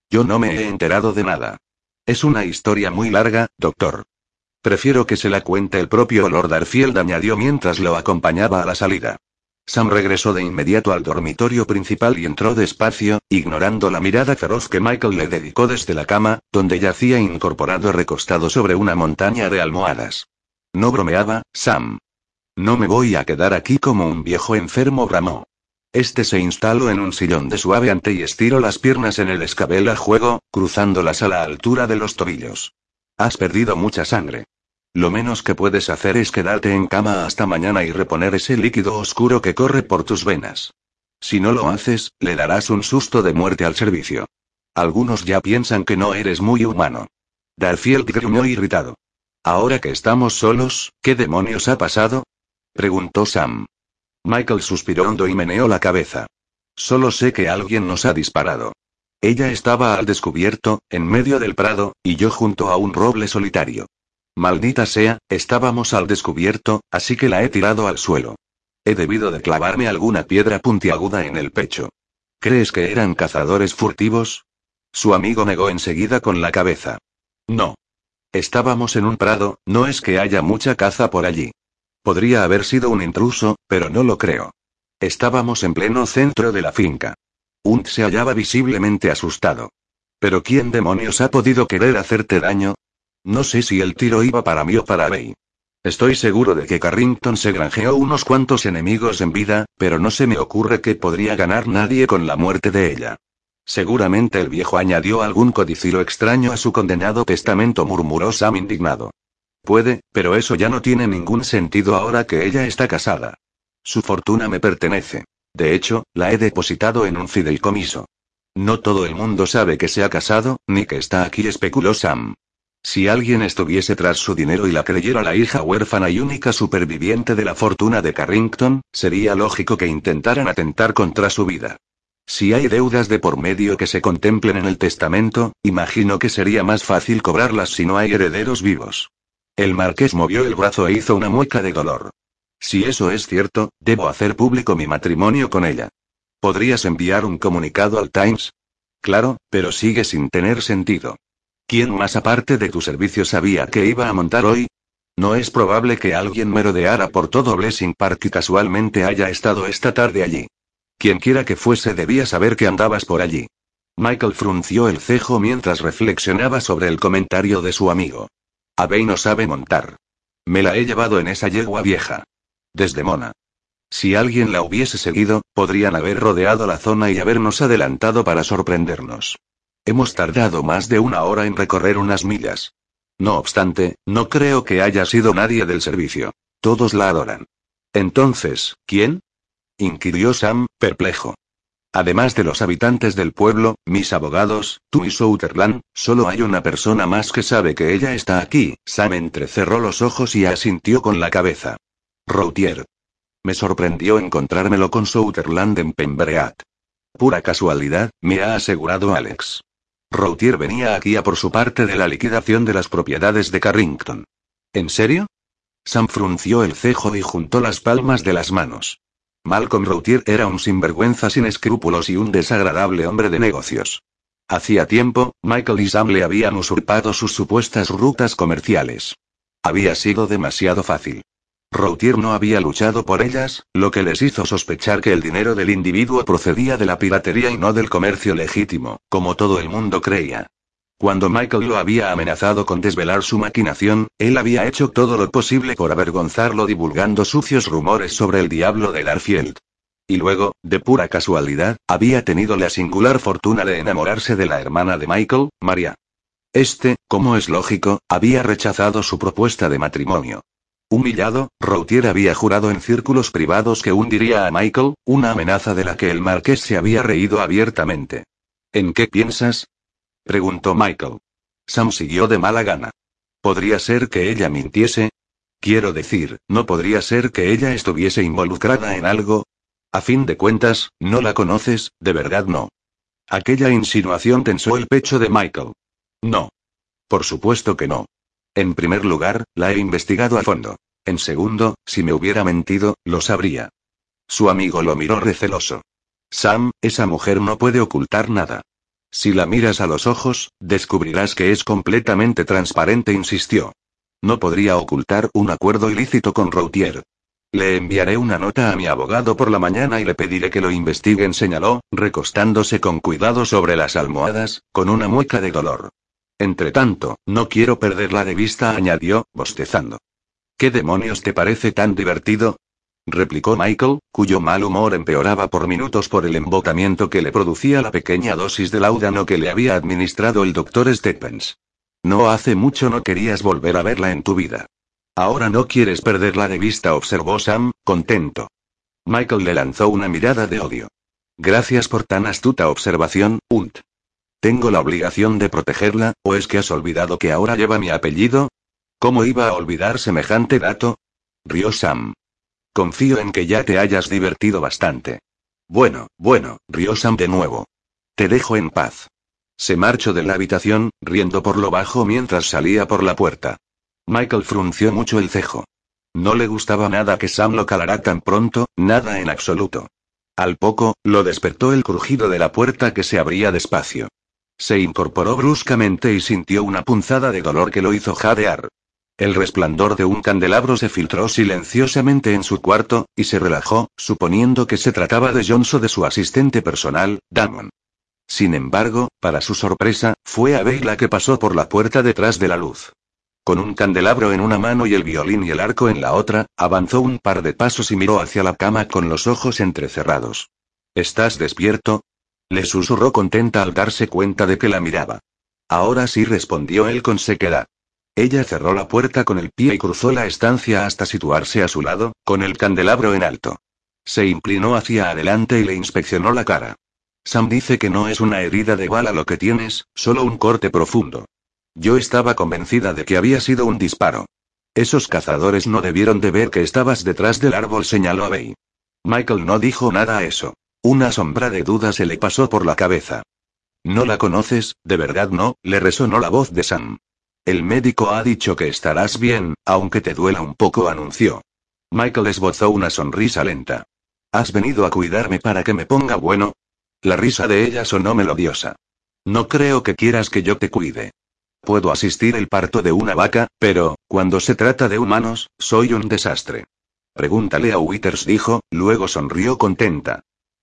S1: Yo no me he enterado de nada. Es una historia muy larga, doctor. Prefiero que se la cuente el propio Lord Darfield, añadió mientras lo acompañaba a la salida. Sam regresó de inmediato al dormitorio principal y entró despacio, ignorando la mirada feroz que Michael le dedicó desde la cama, donde yacía incorporado recostado sobre una montaña de almohadas. No bromeaba, Sam. No me voy a quedar aquí como un viejo enfermo, bramó. Este se instaló en un sillón de suave ante y estiró las piernas en el escabel a juego, cruzándolas a la altura de los tobillos. Has perdido mucha sangre. Lo menos que puedes hacer es quedarte en cama hasta mañana y reponer ese líquido oscuro que corre por tus venas. Si no lo haces, le darás un susto de muerte al servicio. Algunos ya piensan que no eres muy humano. Darfield gruñó irritado. Ahora que estamos solos, ¿qué demonios ha pasado? preguntó Sam. Michael suspiró hondo y meneó la cabeza. Solo sé que alguien nos ha disparado. Ella estaba al descubierto, en medio del prado, y yo junto a un roble solitario. Maldita sea, estábamos al descubierto, así que la he tirado al suelo. He debido de clavarme alguna piedra puntiaguda en el pecho. ¿Crees que eran cazadores furtivos? Su amigo negó enseguida con la cabeza. No. Estábamos en un prado, no es que haya mucha caza por allí. Podría haber sido un intruso, pero no lo creo. Estábamos en pleno centro de la finca. Unt se hallaba visiblemente asustado. ¿Pero quién demonios ha podido querer hacerte daño? No sé si el tiro iba para mí o para Bey. Estoy seguro de que Carrington se granjeó unos cuantos enemigos en vida, pero no se me ocurre que podría ganar nadie con la muerte de ella. Seguramente el viejo añadió algún codicilo extraño a su condenado testamento, murmuró Sam indignado. Puede, pero eso ya no tiene ningún sentido ahora que ella está casada. Su fortuna me pertenece. De hecho, la he depositado en un fideicomiso. No todo el mundo sabe que se ha casado, ni que está aquí, especuló Sam. Si alguien estuviese tras su dinero y la creyera la hija huérfana y única superviviente de la fortuna de Carrington, sería lógico que intentaran atentar contra su vida. Si hay deudas de por medio que se contemplen en el testamento, imagino que sería más fácil cobrarlas si no hay herederos vivos. El marqués movió el brazo e hizo una mueca de dolor. Si eso es cierto, debo hacer público mi matrimonio con ella. ¿Podrías enviar un comunicado al Times? Claro, pero sigue sin tener sentido. ¿Quién más aparte de tu servicio sabía que iba a montar hoy? No es probable que alguien merodeara por todo Blessing Park y casualmente haya estado esta tarde allí. Quienquiera que fuese debía saber que andabas por allí. Michael frunció el cejo mientras reflexionaba sobre el comentario de su amigo. Abey no sabe montar. Me la he llevado en esa yegua vieja. Desde Mona. Si alguien la hubiese seguido, podrían haber rodeado la zona y habernos adelantado para sorprendernos. Hemos tardado más de una hora en recorrer unas millas. No obstante, no creo que haya sido nadie del servicio. Todos la adoran. Entonces, ¿quién? inquirió Sam, perplejo. Además de los habitantes del pueblo, mis abogados, tú y Souterland, solo hay una persona más que sabe que ella está aquí. Sam entrecerró los ojos y asintió con la cabeza. Routier. Me sorprendió encontrármelo con Souterland en Pembreat. Pura casualidad, me ha asegurado Alex. Routier venía aquí a por su parte de la liquidación de las propiedades de Carrington. ¿En serio? Sam frunció el cejo y juntó las palmas de las manos. Malcolm Routier era un sinvergüenza sin escrúpulos y un desagradable hombre de negocios. Hacía tiempo, Michael y Sam le habían usurpado sus supuestas rutas comerciales. Había sido demasiado fácil. Routier no había luchado por ellas, lo que les hizo sospechar que el dinero del individuo procedía de la piratería y no del comercio legítimo, como todo el mundo creía. Cuando Michael lo había amenazado con desvelar su maquinación, él había hecho todo lo posible por avergonzarlo divulgando sucios rumores sobre el diablo de Larfield. Y luego, de pura casualidad, había tenido la singular fortuna de enamorarse de la hermana de Michael, María. Este, como es lógico, había rechazado su propuesta de matrimonio. Humillado, Routier había jurado en círculos privados que hundiría a Michael, una amenaza de la que el marqués se había reído abiertamente. ¿En qué piensas? preguntó Michael. Sam siguió de mala gana. ¿Podría ser que ella mintiese? Quiero decir, ¿no podría ser que ella estuviese involucrada en algo? A fin de cuentas, no la conoces, de verdad no. Aquella insinuación tensó el pecho de Michael. No. Por supuesto que no. En primer lugar, la he investigado a fondo. En segundo, si me hubiera mentido, lo sabría. Su amigo lo miró receloso. Sam, esa mujer no puede ocultar nada. Si la miras a los ojos, descubrirás que es completamente transparente, insistió. No podría ocultar un acuerdo ilícito con Routier. Le enviaré una nota a mi abogado por la mañana y le pediré que lo investiguen, señaló, recostándose con cuidado sobre las almohadas, con una mueca de dolor. Entretanto, no quiero perderla de vista, añadió, bostezando. ¿Qué demonios te parece tan divertido? replicó Michael, cuyo mal humor empeoraba por minutos por el embotamiento que le producía la pequeña dosis de laudano que le había administrado el doctor Stephens. No hace mucho no querías volver a verla en tu vida. Ahora no quieres perderla de vista, observó Sam, contento. Michael le lanzó una mirada de odio. Gracias por tan astuta observación, Unt. ¿Tengo la obligación de protegerla, o es que has olvidado que ahora lleva mi apellido? ¿Cómo iba a olvidar semejante dato? Rió Sam. Confío en que ya te hayas divertido bastante. Bueno, bueno, rió Sam de nuevo. Te dejo en paz. Se marchó de la habitación, riendo por lo bajo mientras salía por la puerta. Michael frunció mucho el cejo. No le gustaba nada que Sam lo calara tan pronto, nada en absoluto. Al poco, lo despertó el crujido de la puerta que se abría despacio. Se incorporó bruscamente y sintió una punzada de dolor que lo hizo jadear. El resplandor de un candelabro se filtró silenciosamente en su cuarto, y se relajó, suponiendo que se trataba de Johnson de su asistente personal, Damon. Sin embargo, para su sorpresa, fue Abey que pasó por la puerta detrás de la luz. Con un candelabro en una mano y el violín y el arco en la otra, avanzó un par de pasos y miró hacia la cama con los ojos entrecerrados. ¿Estás despierto? Le susurró contenta al darse cuenta de que la miraba. Ahora sí respondió él con sequedad. Ella cerró la puerta con el pie y cruzó la estancia hasta situarse a su lado, con el candelabro en alto. Se inclinó hacia adelante y le inspeccionó la cara. Sam dice que no es una herida de bala lo que tienes, solo un corte profundo. Yo estaba convencida de que había sido un disparo. Esos cazadores no debieron de ver que estabas detrás del árbol, señaló a Michael no dijo nada a eso. Una sombra de duda se le pasó por la cabeza. ¿No la conoces? De verdad no, le resonó la voz de Sam. El médico ha dicho que estarás bien, aunque te duela un poco, anunció. Michael esbozó una sonrisa lenta. ¿Has venido a cuidarme para que me ponga bueno? La risa de ella sonó melodiosa. No creo que quieras que yo te cuide. Puedo asistir el parto de una vaca, pero, cuando se trata de humanos, soy un desastre. Pregúntale a Withers, dijo, luego sonrió contenta.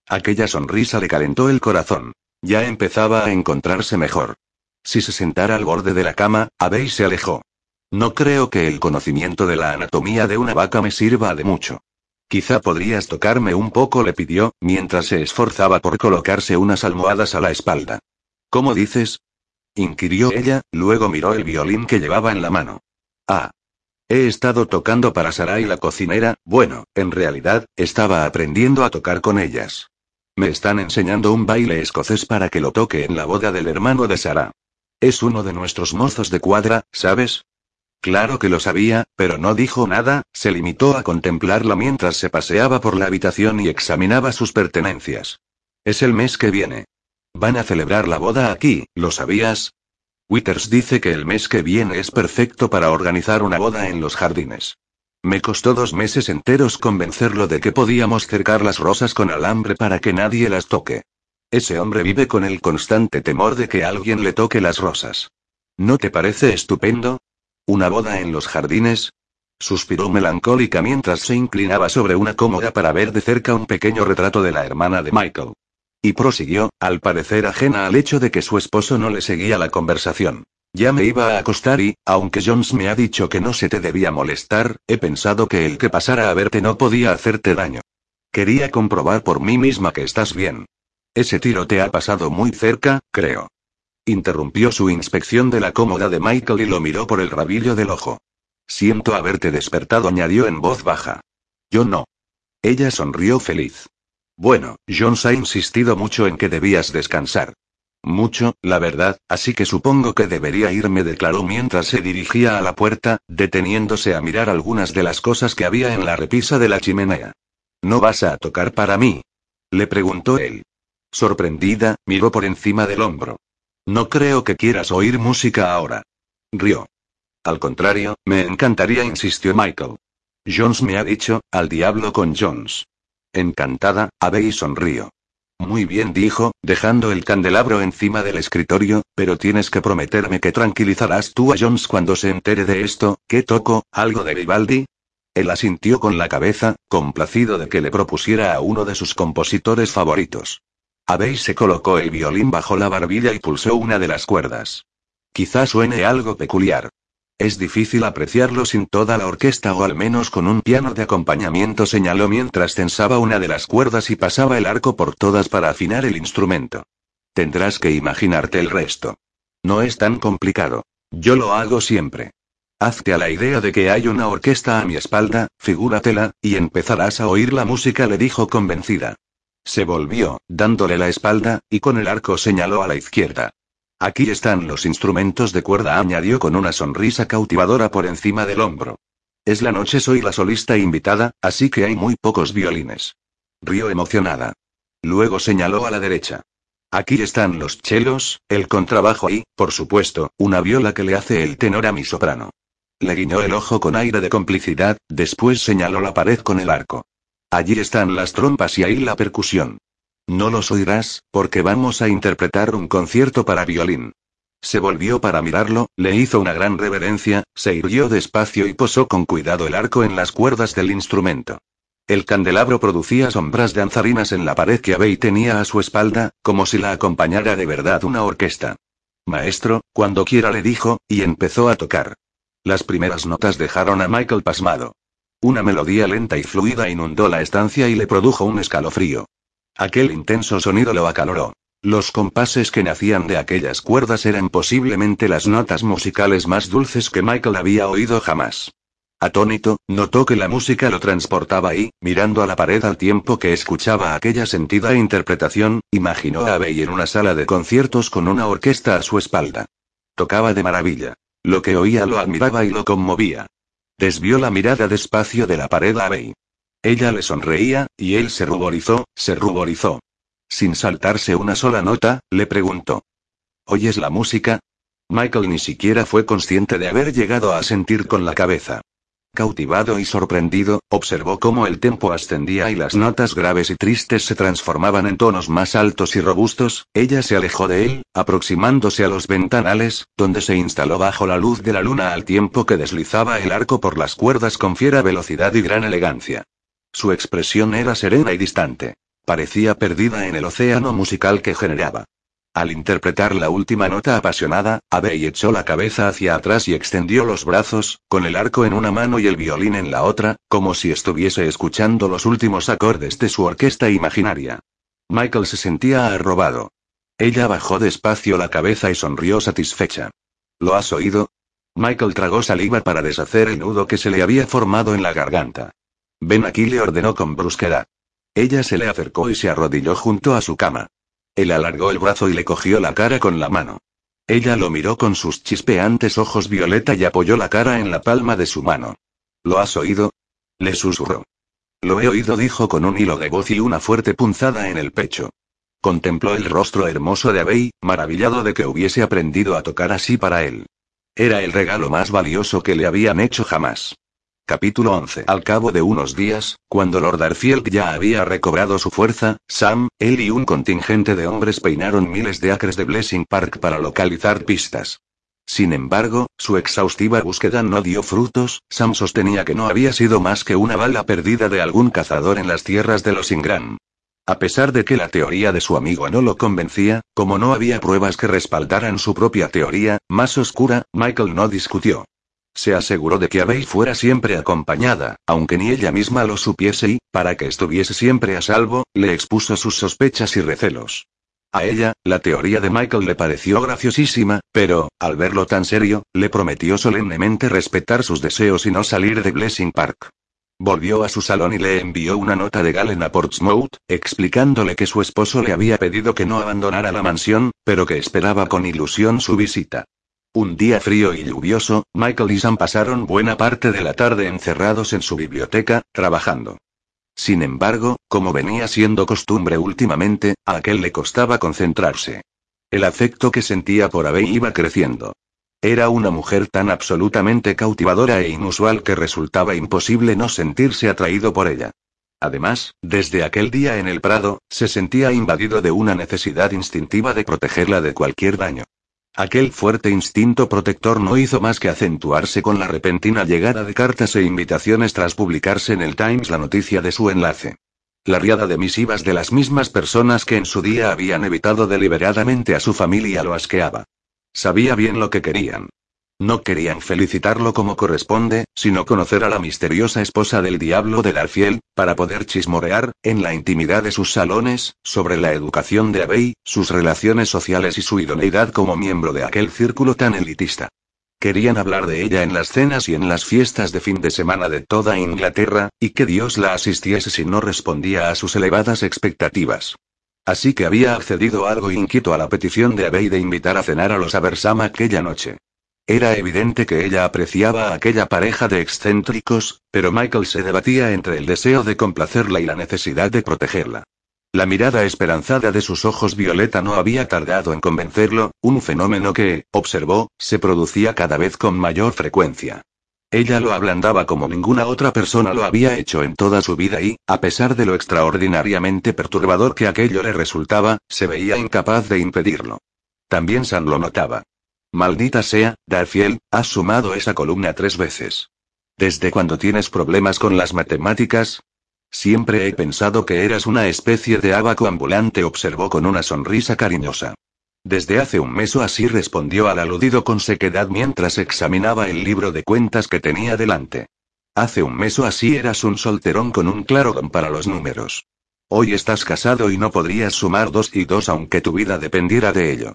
S1: Aquella sonrisa le calentó el corazón. Ya empezaba a encontrarse mejor. Si se sentara al borde de la cama, Abey se alejó. No creo que el conocimiento de la anatomía de una vaca me sirva de mucho. Quizá podrías tocarme un poco, le pidió, mientras se esforzaba por colocarse unas almohadas a la espalda. ¿Cómo dices? inquirió ella, luego miró el violín que llevaba en la mano. Ah. He estado tocando para Sarai la cocinera, bueno, en realidad, estaba aprendiendo a tocar con ellas. Me están enseñando un baile escocés para que lo toque en la boda del hermano de Sara. Es uno de nuestros mozos de cuadra, ¿sabes? Claro que lo sabía, pero no dijo nada, se limitó a contemplarla mientras se paseaba por la habitación y examinaba sus pertenencias. Es el mes que viene. Van a celebrar la boda aquí, ¿lo sabías? Withers dice que el mes que viene es perfecto para organizar una boda en los jardines. Me costó dos meses enteros convencerlo de que podíamos cercar las rosas con alambre para que nadie las toque. Ese hombre vive con el constante temor de que alguien le toque las rosas. ¿No te parece estupendo? ¿Una boda en los jardines? Suspiró melancólica mientras se inclinaba sobre una cómoda para ver de cerca un pequeño retrato de la hermana de Michael. Y prosiguió, al parecer ajena al hecho de que su esposo no le seguía la conversación. Ya me iba a acostar y, aunque Jones me ha dicho que no se te debía molestar, he pensado que el que pasara a verte no podía hacerte daño. Quería comprobar por mí misma que estás bien. Ese tiro te ha pasado muy cerca, creo. Interrumpió su inspección de la cómoda de Michael y lo miró por el rabillo del ojo. Siento haberte despertado, añadió en voz baja. Yo no. Ella sonrió feliz. Bueno, Jones ha insistido mucho en que debías descansar. Mucho, la verdad, así que supongo que debería irme, declaró mientras se dirigía a la puerta, deteniéndose a mirar algunas de las cosas que había en la repisa de la chimenea. ¿No vas a tocar para mí? Le preguntó él. Sorprendida, miró por encima del hombro. No creo que quieras oír música ahora. Rió. Al contrario, me encantaría, insistió Michael. Jones me ha dicho, al diablo con Jones. Encantada, Abey sonrió. Muy bien, dijo, dejando el candelabro encima del escritorio, pero tienes que prometerme que tranquilizarás tú a Jones cuando se entere de esto, ¿qué toco? ¿Algo de Vivaldi? Él asintió con la cabeza, complacido de que le propusiera a uno de sus compositores favoritos. Abey se colocó el violín bajo la barbilla y pulsó una de las cuerdas. Quizá suene algo peculiar. Es difícil apreciarlo sin toda la orquesta o al menos con un piano de acompañamiento, señaló mientras tensaba una de las cuerdas y pasaba el arco por todas para afinar el instrumento. Tendrás que imaginarte el resto. No es tan complicado. Yo lo hago siempre. Hazte a la idea de que hay una orquesta a mi espalda, figúratela, y empezarás a oír la música, le dijo convencida. Se volvió, dándole la espalda, y con el arco señaló a la izquierda. Aquí están los instrumentos de cuerda, añadió con una sonrisa cautivadora por encima del hombro. Es la noche, soy la solista invitada, así que hay muy pocos violines. Rió emocionada. Luego señaló a la derecha. Aquí están los chelos, el contrabajo y, por supuesto, una viola que le hace el tenor a mi soprano. Le guiñó el ojo con aire de complicidad, después señaló la pared con el arco. Allí están las trompas y ahí la percusión. No los oirás, porque vamos a interpretar un concierto para violín. Se volvió para mirarlo, le hizo una gran reverencia, se irguió despacio y posó con cuidado el arco en las cuerdas del instrumento. El candelabro producía sombras danzarinas en la pared que Abey tenía a su espalda, como si la acompañara de verdad una orquesta. Maestro, cuando quiera le dijo, y empezó a tocar. Las primeras notas dejaron a Michael pasmado. Una melodía lenta y fluida inundó la estancia y le produjo un escalofrío. Aquel intenso sonido lo acaloró. Los compases que nacían de aquellas cuerdas eran posiblemente las notas musicales más dulces que Michael había oído jamás. Atónito, notó que la música lo transportaba y, mirando a la pared al tiempo que escuchaba aquella sentida interpretación, imaginó a Abbey en una sala de conciertos con una orquesta a su espalda. Tocaba de maravilla. Lo que oía lo admiraba y lo conmovía. Desvió la mirada despacio de la pared a Abbey. Ella le sonreía, y él se ruborizó, se ruborizó. Sin saltarse una sola nota, le preguntó. ¿Oyes la música? Michael ni siquiera fue consciente de haber llegado a sentir con la cabeza. Cautivado y sorprendido, observó cómo el tempo ascendía y las notas graves y tristes se transformaban en tonos más altos y robustos, ella se alejó de él, aproximándose a los ventanales, donde se instaló bajo la luz de la luna al tiempo que deslizaba el arco por las cuerdas con fiera velocidad y gran elegancia. Su expresión era serena y distante. Parecía perdida en el océano musical que generaba. Al interpretar la última nota apasionada, Abbey echó la cabeza hacia atrás y extendió los brazos, con el arco en una mano y el violín en la otra, como si estuviese escuchando los últimos acordes de su orquesta imaginaria. Michael se sentía arrobado. Ella bajó despacio la cabeza y sonrió satisfecha. ¿Lo has oído? Michael tragó saliva para deshacer el nudo que se le había formado en la garganta. Ven aquí, le ordenó con brusquedad. Ella se le acercó y se arrodilló junto a su cama. Él alargó el brazo y le cogió la cara con la mano. Ella lo miró con sus chispeantes ojos violeta y apoyó la cara en la palma de su mano. ¿Lo has oído? Le susurró. Lo he oído, dijo con un hilo de voz y una fuerte punzada en el pecho. Contempló el rostro hermoso de Abey, maravillado de que hubiese aprendido a tocar así para él. Era el regalo más valioso que le habían hecho jamás. Capítulo 11. Al cabo de unos días, cuando Lord Arfield ya había recobrado su fuerza, Sam, él y un contingente de hombres peinaron miles de acres de Blessing Park para localizar pistas. Sin embargo, su exhaustiva búsqueda no dio frutos, Sam sostenía que no había sido más que una bala perdida de algún cazador en las tierras de los Ingram. A pesar de que la teoría de su amigo no lo convencía, como no había pruebas que respaldaran su propia teoría, más oscura, Michael no discutió. Se aseguró de que Abey fuera siempre acompañada, aunque ni ella misma lo supiese y, para que estuviese siempre a salvo, le expuso sus sospechas y recelos. A ella, la teoría de Michael le pareció graciosísima, pero, al verlo tan serio, le prometió solemnemente respetar sus deseos y no salir de Blessing Park. Volvió a su salón y le envió una nota de Galen a Portsmouth, explicándole que su esposo le había pedido que no abandonara la mansión, pero que esperaba con ilusión su visita. Un día frío y lluvioso, Michael y Sam pasaron buena parte de la tarde encerrados en su biblioteca, trabajando. Sin embargo, como venía siendo costumbre últimamente, a aquel le costaba concentrarse. El afecto que sentía por Abe iba creciendo. Era una mujer tan absolutamente cautivadora e inusual que resultaba imposible no sentirse atraído por ella. Además, desde aquel día en el Prado, se sentía invadido de una necesidad instintiva de protegerla de cualquier daño. Aquel fuerte instinto protector no hizo más que acentuarse con la repentina llegada de cartas e invitaciones tras publicarse en el Times la noticia de su enlace. La riada de misivas de las mismas personas que en su día habían evitado deliberadamente a su familia lo asqueaba. Sabía bien lo que querían. No querían felicitarlo como corresponde, sino conocer a la misteriosa esposa del diablo de Darfiel, para poder chismorear, en la intimidad de sus salones, sobre la educación de Abbey, sus relaciones sociales y su idoneidad como miembro de aquel círculo tan elitista. Querían hablar de ella en las cenas y en las fiestas de fin de semana de toda Inglaterra, y que Dios la asistiese si no respondía a sus elevadas expectativas. Así que había accedido algo inquieto a la petición de Abey de invitar a cenar a los Aversam aquella noche. Era evidente que ella apreciaba a aquella pareja de excéntricos, pero Michael se debatía entre el deseo de complacerla y la necesidad de protegerla. La mirada esperanzada de sus ojos violeta no había tardado en convencerlo, un fenómeno que, observó, se producía cada vez con mayor frecuencia. Ella lo ablandaba como ninguna otra persona lo había hecho en toda su vida y, a pesar de lo extraordinariamente perturbador que aquello le resultaba, se veía incapaz de impedirlo. También San lo notaba. Maldita sea, Darfiel, has sumado esa columna tres veces. ¿Desde cuando tienes problemas con las matemáticas? Siempre he pensado que eras una especie de abaco ambulante, observó con una sonrisa cariñosa. Desde hace un mes o así respondió al aludido con sequedad mientras examinaba el libro de cuentas que tenía delante. Hace un mes o así eras un solterón con un claro don para los números. Hoy estás casado y no podrías sumar dos y dos aunque tu vida dependiera de ello.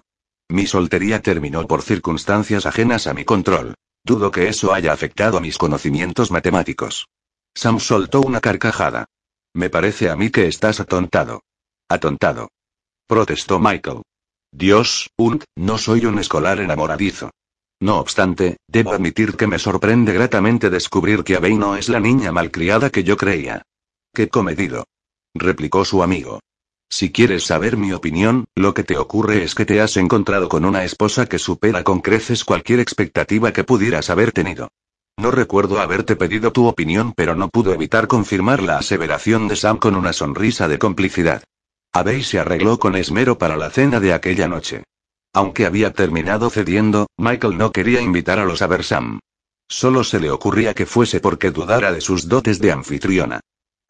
S1: Mi soltería terminó por circunstancias ajenas a mi control. Dudo que eso haya afectado a mis conocimientos matemáticos. Sam soltó una carcajada. Me parece a mí que estás atontado. Atontado. Protestó Michael. Dios, und, no soy un escolar enamoradizo. No obstante, debo admitir que me sorprende gratamente descubrir que Abey no es la niña malcriada que yo creía. Qué comedido. Replicó su amigo. Si quieres saber mi opinión, lo que te ocurre es que te has encontrado con una esposa que supera con creces cualquier expectativa que pudieras haber tenido. No recuerdo haberte pedido tu opinión, pero no pudo evitar confirmar la aseveración de Sam con una sonrisa de complicidad. Abey se arregló con esmero para la cena de aquella noche. Aunque había terminado cediendo, Michael no quería invitar a los Aversam. Solo se le ocurría que fuese porque dudara de sus dotes de anfitriona.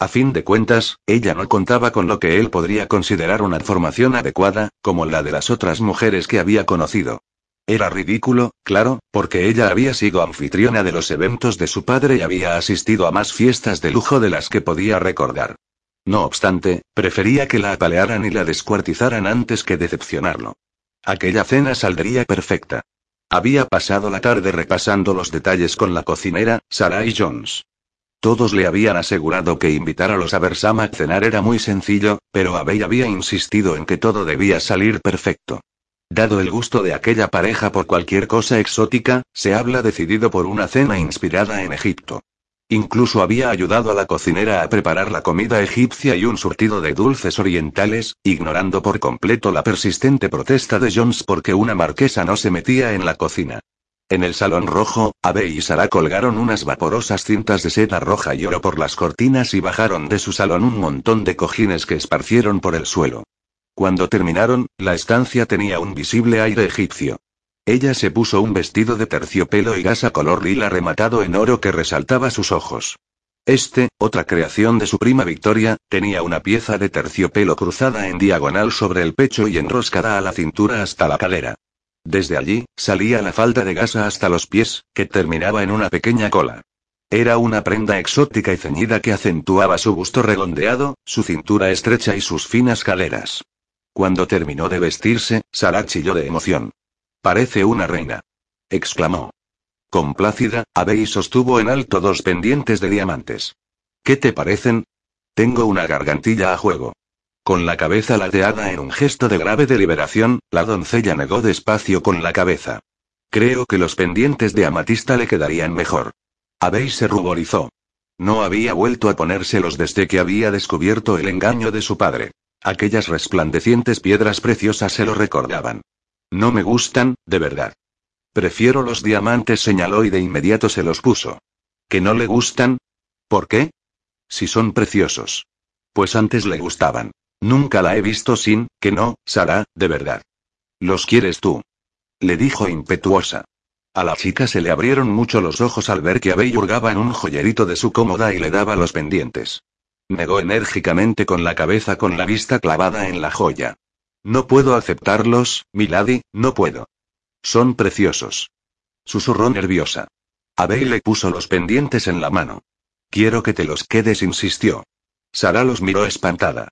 S1: A fin de cuentas, ella no contaba con lo que él podría considerar una formación adecuada, como la de las otras mujeres que había conocido. Era ridículo, claro, porque ella había sido anfitriona de los eventos de su padre y había asistido a más fiestas de lujo de las que podía recordar. No obstante, prefería que la apalearan y la descuartizaran antes que decepcionarlo. Aquella cena saldría perfecta. Había pasado la tarde repasando los detalles con la cocinera, Sarai Jones. Todos le habían asegurado que invitar a los Aversam a cenar era muy sencillo, pero Abey había insistido en que todo debía salir perfecto. Dado el gusto de aquella pareja por cualquier cosa exótica, se habla decidido por una cena inspirada en Egipto. Incluso había ayudado a la cocinera a preparar la comida egipcia y un surtido de dulces orientales, ignorando por completo la persistente protesta de Jones porque una marquesa no se metía en la cocina. En el salón rojo, Abe y Sara colgaron unas vaporosas cintas de seda roja y oro por las cortinas y bajaron de su salón un montón de cojines que esparcieron por el suelo. Cuando terminaron, la estancia tenía un visible aire egipcio. Ella se puso un vestido de terciopelo y gasa color lila rematado en oro que resaltaba sus ojos. Este, otra creación de su prima Victoria, tenía una pieza de terciopelo cruzada en diagonal sobre el pecho y enroscada a la cintura hasta la cadera. Desde allí, salía la falda de gasa hasta los pies, que terminaba en una pequeña cola. Era una prenda exótica y ceñida que acentuaba su busto redondeado, su cintura estrecha y sus finas caderas. Cuando terminó de vestirse, Sarah chilló de emoción. Parece una reina. exclamó. Complácida, Abey sostuvo en alto dos pendientes de diamantes. ¿Qué te parecen? Tengo una gargantilla a juego. Con la cabeza ladeada en un gesto de grave deliberación, la doncella negó despacio con la cabeza. Creo que los pendientes de amatista le quedarían mejor. Abey se ruborizó. No había vuelto a ponérselos desde que había descubierto el engaño de su padre. Aquellas resplandecientes piedras preciosas se lo recordaban. No me gustan, de verdad. Prefiero los diamantes, señaló y de inmediato se los puso. ¿Que no le gustan? ¿Por qué? Si son preciosos. Pues antes le gustaban. Nunca la he visto sin, que no, Sara, de verdad. ¿Los quieres tú? Le dijo impetuosa. A la chica se le abrieron mucho los ojos al ver que Abey hurgaba en un joyerito de su cómoda y le daba los pendientes. Negó enérgicamente con la cabeza con la vista clavada en la joya. No puedo aceptarlos, Milady, no puedo. Son preciosos. Susurró nerviosa. Abey le puso los pendientes en la mano. Quiero que te los quedes, insistió. Sara los miró espantada.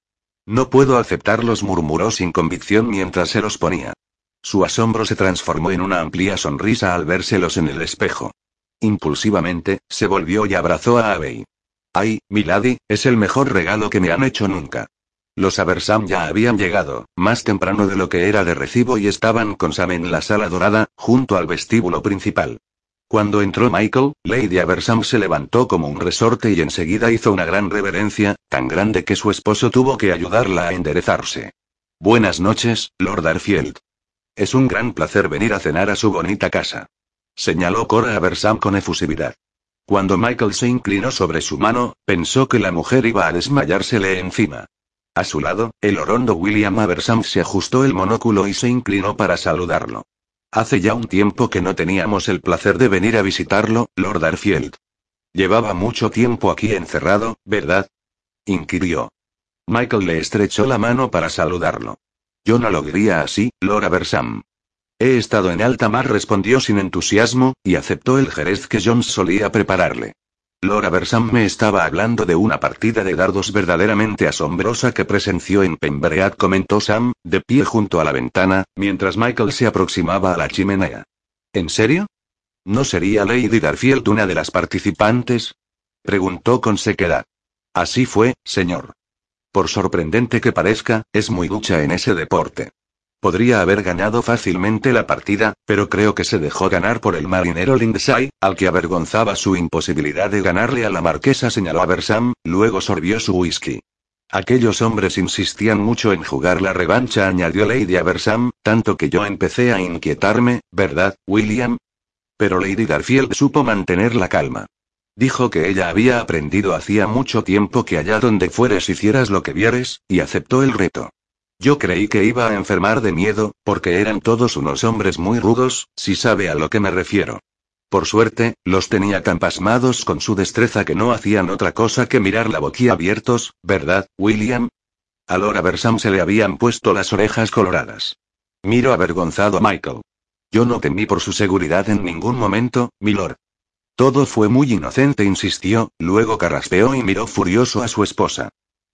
S1: No puedo aceptarlos, murmuró sin convicción mientras se los ponía. Su asombro se transformó en una amplia sonrisa al vérselos en el espejo. Impulsivamente, se volvió y abrazó a Abey. Ay, Milady, es el mejor regalo que me han hecho nunca. Los Aversam ya habían llegado, más temprano de lo que era de recibo y estaban con Sam en la sala dorada, junto al vestíbulo principal. Cuando entró Michael, Lady Aversam se levantó como un resorte y enseguida hizo una gran reverencia, tan grande que su esposo tuvo que ayudarla a enderezarse. Buenas noches, Lord Arfield. Es un gran placer venir a cenar a su bonita casa. Señaló Cora Aversam con efusividad. Cuando Michael se inclinó sobre su mano, pensó que la mujer iba a desmayársele encima. A su lado, el orondo William Aversam se ajustó el monóculo y se inclinó para saludarlo. Hace ya un tiempo que no teníamos el placer de venir a visitarlo, Lord Arfield. Llevaba mucho tiempo aquí encerrado, ¿verdad? inquirió. Michael le estrechó la mano para saludarlo. Yo no lo diría así, Lord Aversam. He estado en alta mar, respondió sin entusiasmo, y aceptó el jerez que Jones solía prepararle. Laura Versam me estaba hablando de una partida de dardos verdaderamente asombrosa que presenció en Pembreat, comentó Sam, de pie junto a la ventana, mientras Michael se aproximaba a la chimenea. ¿En serio? ¿No sería Lady Darfield una de las participantes? Preguntó con sequedad. Así fue, señor. Por sorprendente que parezca, es muy ducha en ese deporte. Podría haber ganado fácilmente la partida, pero creo que se dejó ganar por el marinero Lindsay, al que avergonzaba su imposibilidad de ganarle a la marquesa, señaló a luego sorbió su whisky. Aquellos hombres insistían mucho en jugar la revancha, añadió Lady Aversam, tanto que yo empecé a inquietarme, ¿verdad, William? Pero Lady Garfield supo mantener la calma. Dijo que ella había aprendido hacía mucho tiempo que allá donde fueres hicieras lo que vieres, y aceptó el reto. Yo creí que iba a enfermar de miedo, porque eran todos unos hombres muy rudos, si sabe a lo que me refiero. Por suerte, los tenía tan pasmados con su destreza que no hacían otra cosa que mirar la abiertos, ¿verdad, William? A Laura Bersam se le habían puesto las orejas coloradas. Miro avergonzado a Michael. Yo no temí por su seguridad en ningún momento, milord. Todo fue muy inocente, insistió, luego carraspeó y miró furioso a su esposa.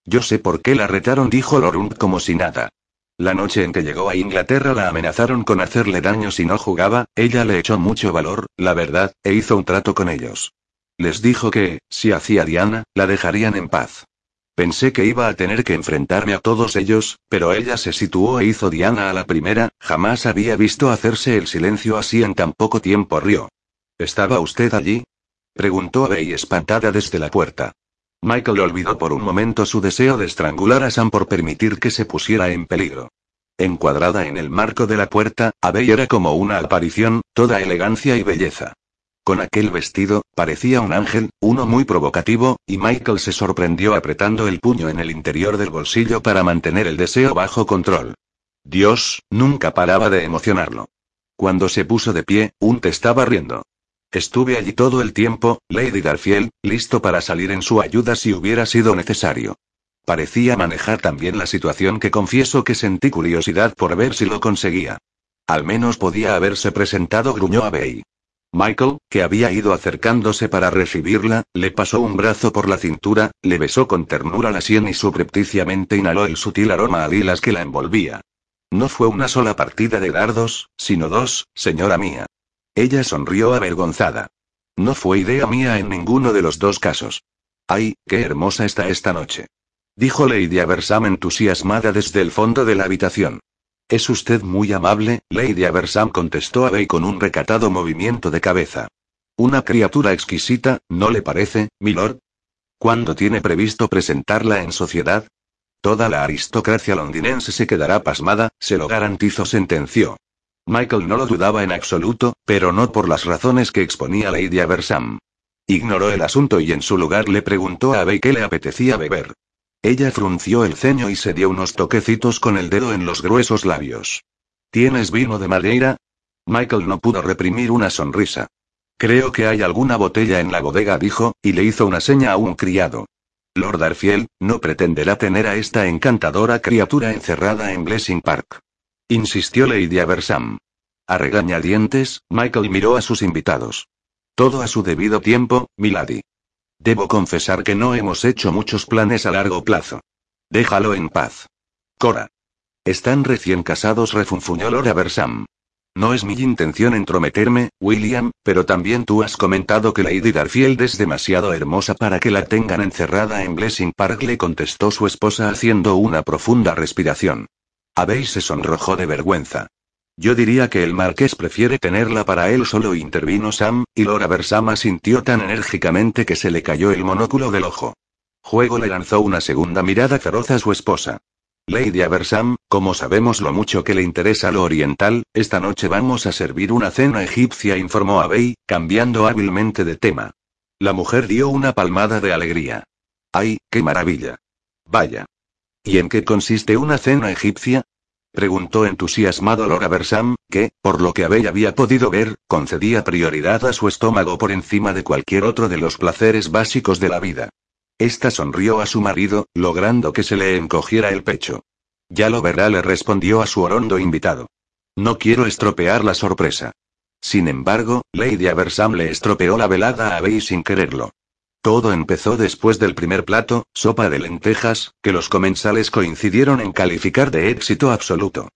S1: Yo sé por qué la retaron, dijo Lorun como si nada. La noche en que llegó a Inglaterra la amenazaron con hacerle daño si no jugaba, ella le echó mucho valor, la verdad, e hizo un trato con ellos. Les dijo que, si hacía Diana, la dejarían en paz. Pensé que iba a tener que enfrentarme a todos ellos, pero ella se situó e hizo Diana a la primera, jamás había visto hacerse el silencio así en tan poco tiempo, rió. ¿Estaba usted allí? preguntó Abby espantada desde la puerta. Michael olvidó por un momento su deseo de estrangular a Sam por permitir que se pusiera en peligro. Encuadrada en el marco de la puerta, Abey era como una aparición, toda elegancia y belleza. Con aquel vestido, parecía un ángel, uno muy provocativo, y Michael se sorprendió apretando el puño en el interior del bolsillo para mantener el deseo bajo control. Dios, nunca paraba de emocionarlo. Cuando se puso de pie, Unt estaba riendo. Estuve allí todo el tiempo, Lady Garfield, listo para salir en su ayuda si hubiera sido necesario. Parecía manejar tan bien la situación que confieso que sentí curiosidad por ver si lo conseguía. Al menos podía haberse presentado, gruñó a Bey. Michael, que había ido acercándose para recibirla, le pasó un brazo por la cintura, le besó con ternura la sien y subrepticiamente inhaló el sutil aroma a lilas que la envolvía. No fue una sola partida de dardos, sino dos, señora mía. Ella sonrió avergonzada. No fue idea mía en ninguno de los dos casos. ¡Ay, qué hermosa está esta noche! Dijo Lady Aversam entusiasmada desde el fondo de la habitación. Es usted muy amable, Lady Aversam contestó a Bey con un recatado movimiento de cabeza. Una criatura exquisita, ¿no le parece, milord? ¿Cuándo tiene previsto presentarla en sociedad? Toda la aristocracia londinense se quedará pasmada, se lo garantizo, sentenció. Michael no lo dudaba en absoluto, pero no por las razones que exponía Lady Aversam. Ignoró el asunto y en su lugar le preguntó a Bey qué le apetecía beber. Ella frunció el ceño y se dio unos toquecitos con el dedo en los gruesos labios. ¿Tienes vino de madera? Michael no pudo reprimir una sonrisa. Creo que hay alguna botella en la bodega, dijo, y le hizo una seña a un criado. Lord Arfield, no pretenderá tener a esta encantadora criatura encerrada en Blessing Park. Insistió Lady Aversam. A regañadientes, Michael miró a sus invitados. Todo a su debido tiempo, milady. Debo confesar que no hemos hecho muchos planes a largo plazo. Déjalo en paz. Cora. Están recién casados, refunfuñó Lord Aversam. No es mi intención entrometerme, William, pero también tú has comentado que Lady Garfield es demasiado hermosa para que la tengan encerrada en Blessing Park, le contestó su esposa haciendo una profunda respiración. Abey se sonrojó de vergüenza. Yo diría que el marqués prefiere tenerla para él solo, intervino Sam, y Laura Versama sintió tan enérgicamente que se le cayó el monóculo del ojo. Juego le lanzó una segunda mirada feroz a su esposa. Lady Aversam, como sabemos lo mucho que le interesa lo oriental, esta noche vamos a servir una cena egipcia, informó Abey, cambiando hábilmente de tema. La mujer dio una palmada de alegría. ¡Ay, qué maravilla! Vaya. ¿Y en qué consiste una cena egipcia? Preguntó entusiasmado Laura Versam, que, por lo que Abel había podido ver, concedía prioridad a su estómago por encima de cualquier otro de los placeres básicos de la vida. Esta sonrió a su marido, logrando que se le encogiera el pecho. Ya lo verá, le respondió a su orondo invitado. No quiero estropear la sorpresa. Sin embargo, Lady Aversam le estropeó la velada a Abey sin quererlo. Todo empezó después del primer plato, sopa de lentejas, que los comensales coincidieron en calificar de éxito absoluto.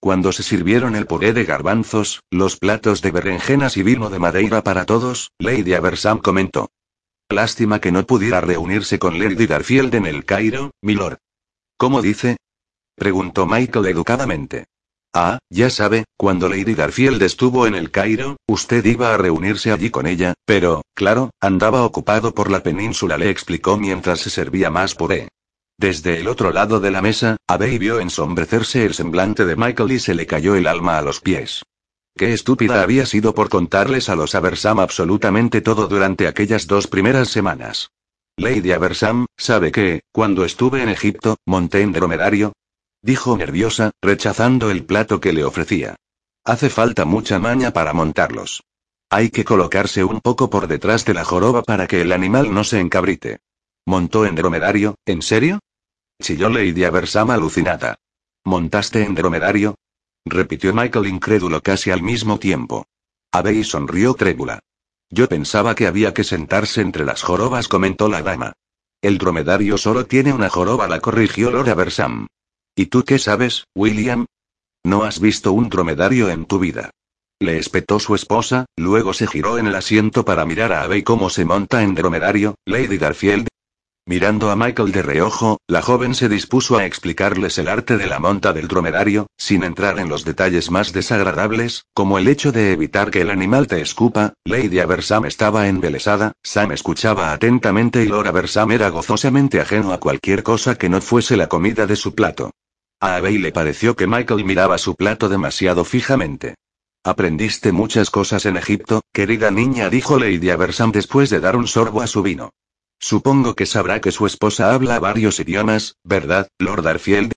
S1: Cuando se sirvieron el puré de garbanzos, los platos de berenjenas y vino de madeira para todos, Lady Aversam comentó. Lástima que no pudiera reunirse con Lady Garfield en el Cairo, milord. ¿Cómo dice? preguntó Michael educadamente. Ah, ya sabe, cuando Lady Garfield estuvo en el Cairo, usted iba a reunirse allí con ella, pero, claro, andaba ocupado por la península, le explicó mientras se servía más puré. Desde el otro lado de la mesa, Abey vio ensombrecerse el semblante de Michael y se le cayó el alma a los pies. Qué estúpida había sido por contarles a los Aversam absolutamente todo durante aquellas dos primeras semanas. Lady Aversam, ¿sabe que, cuando estuve en Egipto, monté en dromedario? Dijo nerviosa, rechazando el plato que le ofrecía. Hace falta mucha maña para montarlos. Hay que colocarse un poco por detrás de la joroba para que el animal no se encabrite. ¿Montó en dromedario? ¿En serio? Chilló Lady Aversam alucinada. ¿Montaste en dromedario? repitió Michael incrédulo casi al mismo tiempo. Abey sonrió trébula. Yo pensaba que había que sentarse entre las jorobas, comentó la dama. El dromedario solo tiene una joroba, la corrigió Lord Aversam. ¿Y tú qué sabes, William? No has visto un dromedario en tu vida. Le espetó su esposa, luego se giró en el asiento para mirar a Abby cómo se monta en dromedario, Lady Garfield. Mirando a Michael de reojo, la joven se dispuso a explicarles el arte de la monta del dromedario, sin entrar en los detalles más desagradables, como el hecho de evitar que el animal te escupa. Lady Aversam estaba embelesada, Sam escuchaba atentamente y Lord Aversam era gozosamente ajeno a cualquier cosa que no fuese la comida de su plato. A Abey le pareció que Michael miraba su plato demasiado fijamente. Aprendiste muchas cosas en Egipto, querida niña, dijo Lady Aversam después de dar un sorbo a su vino. Supongo que sabrá que su esposa habla varios idiomas, ¿verdad, Lord Arfield?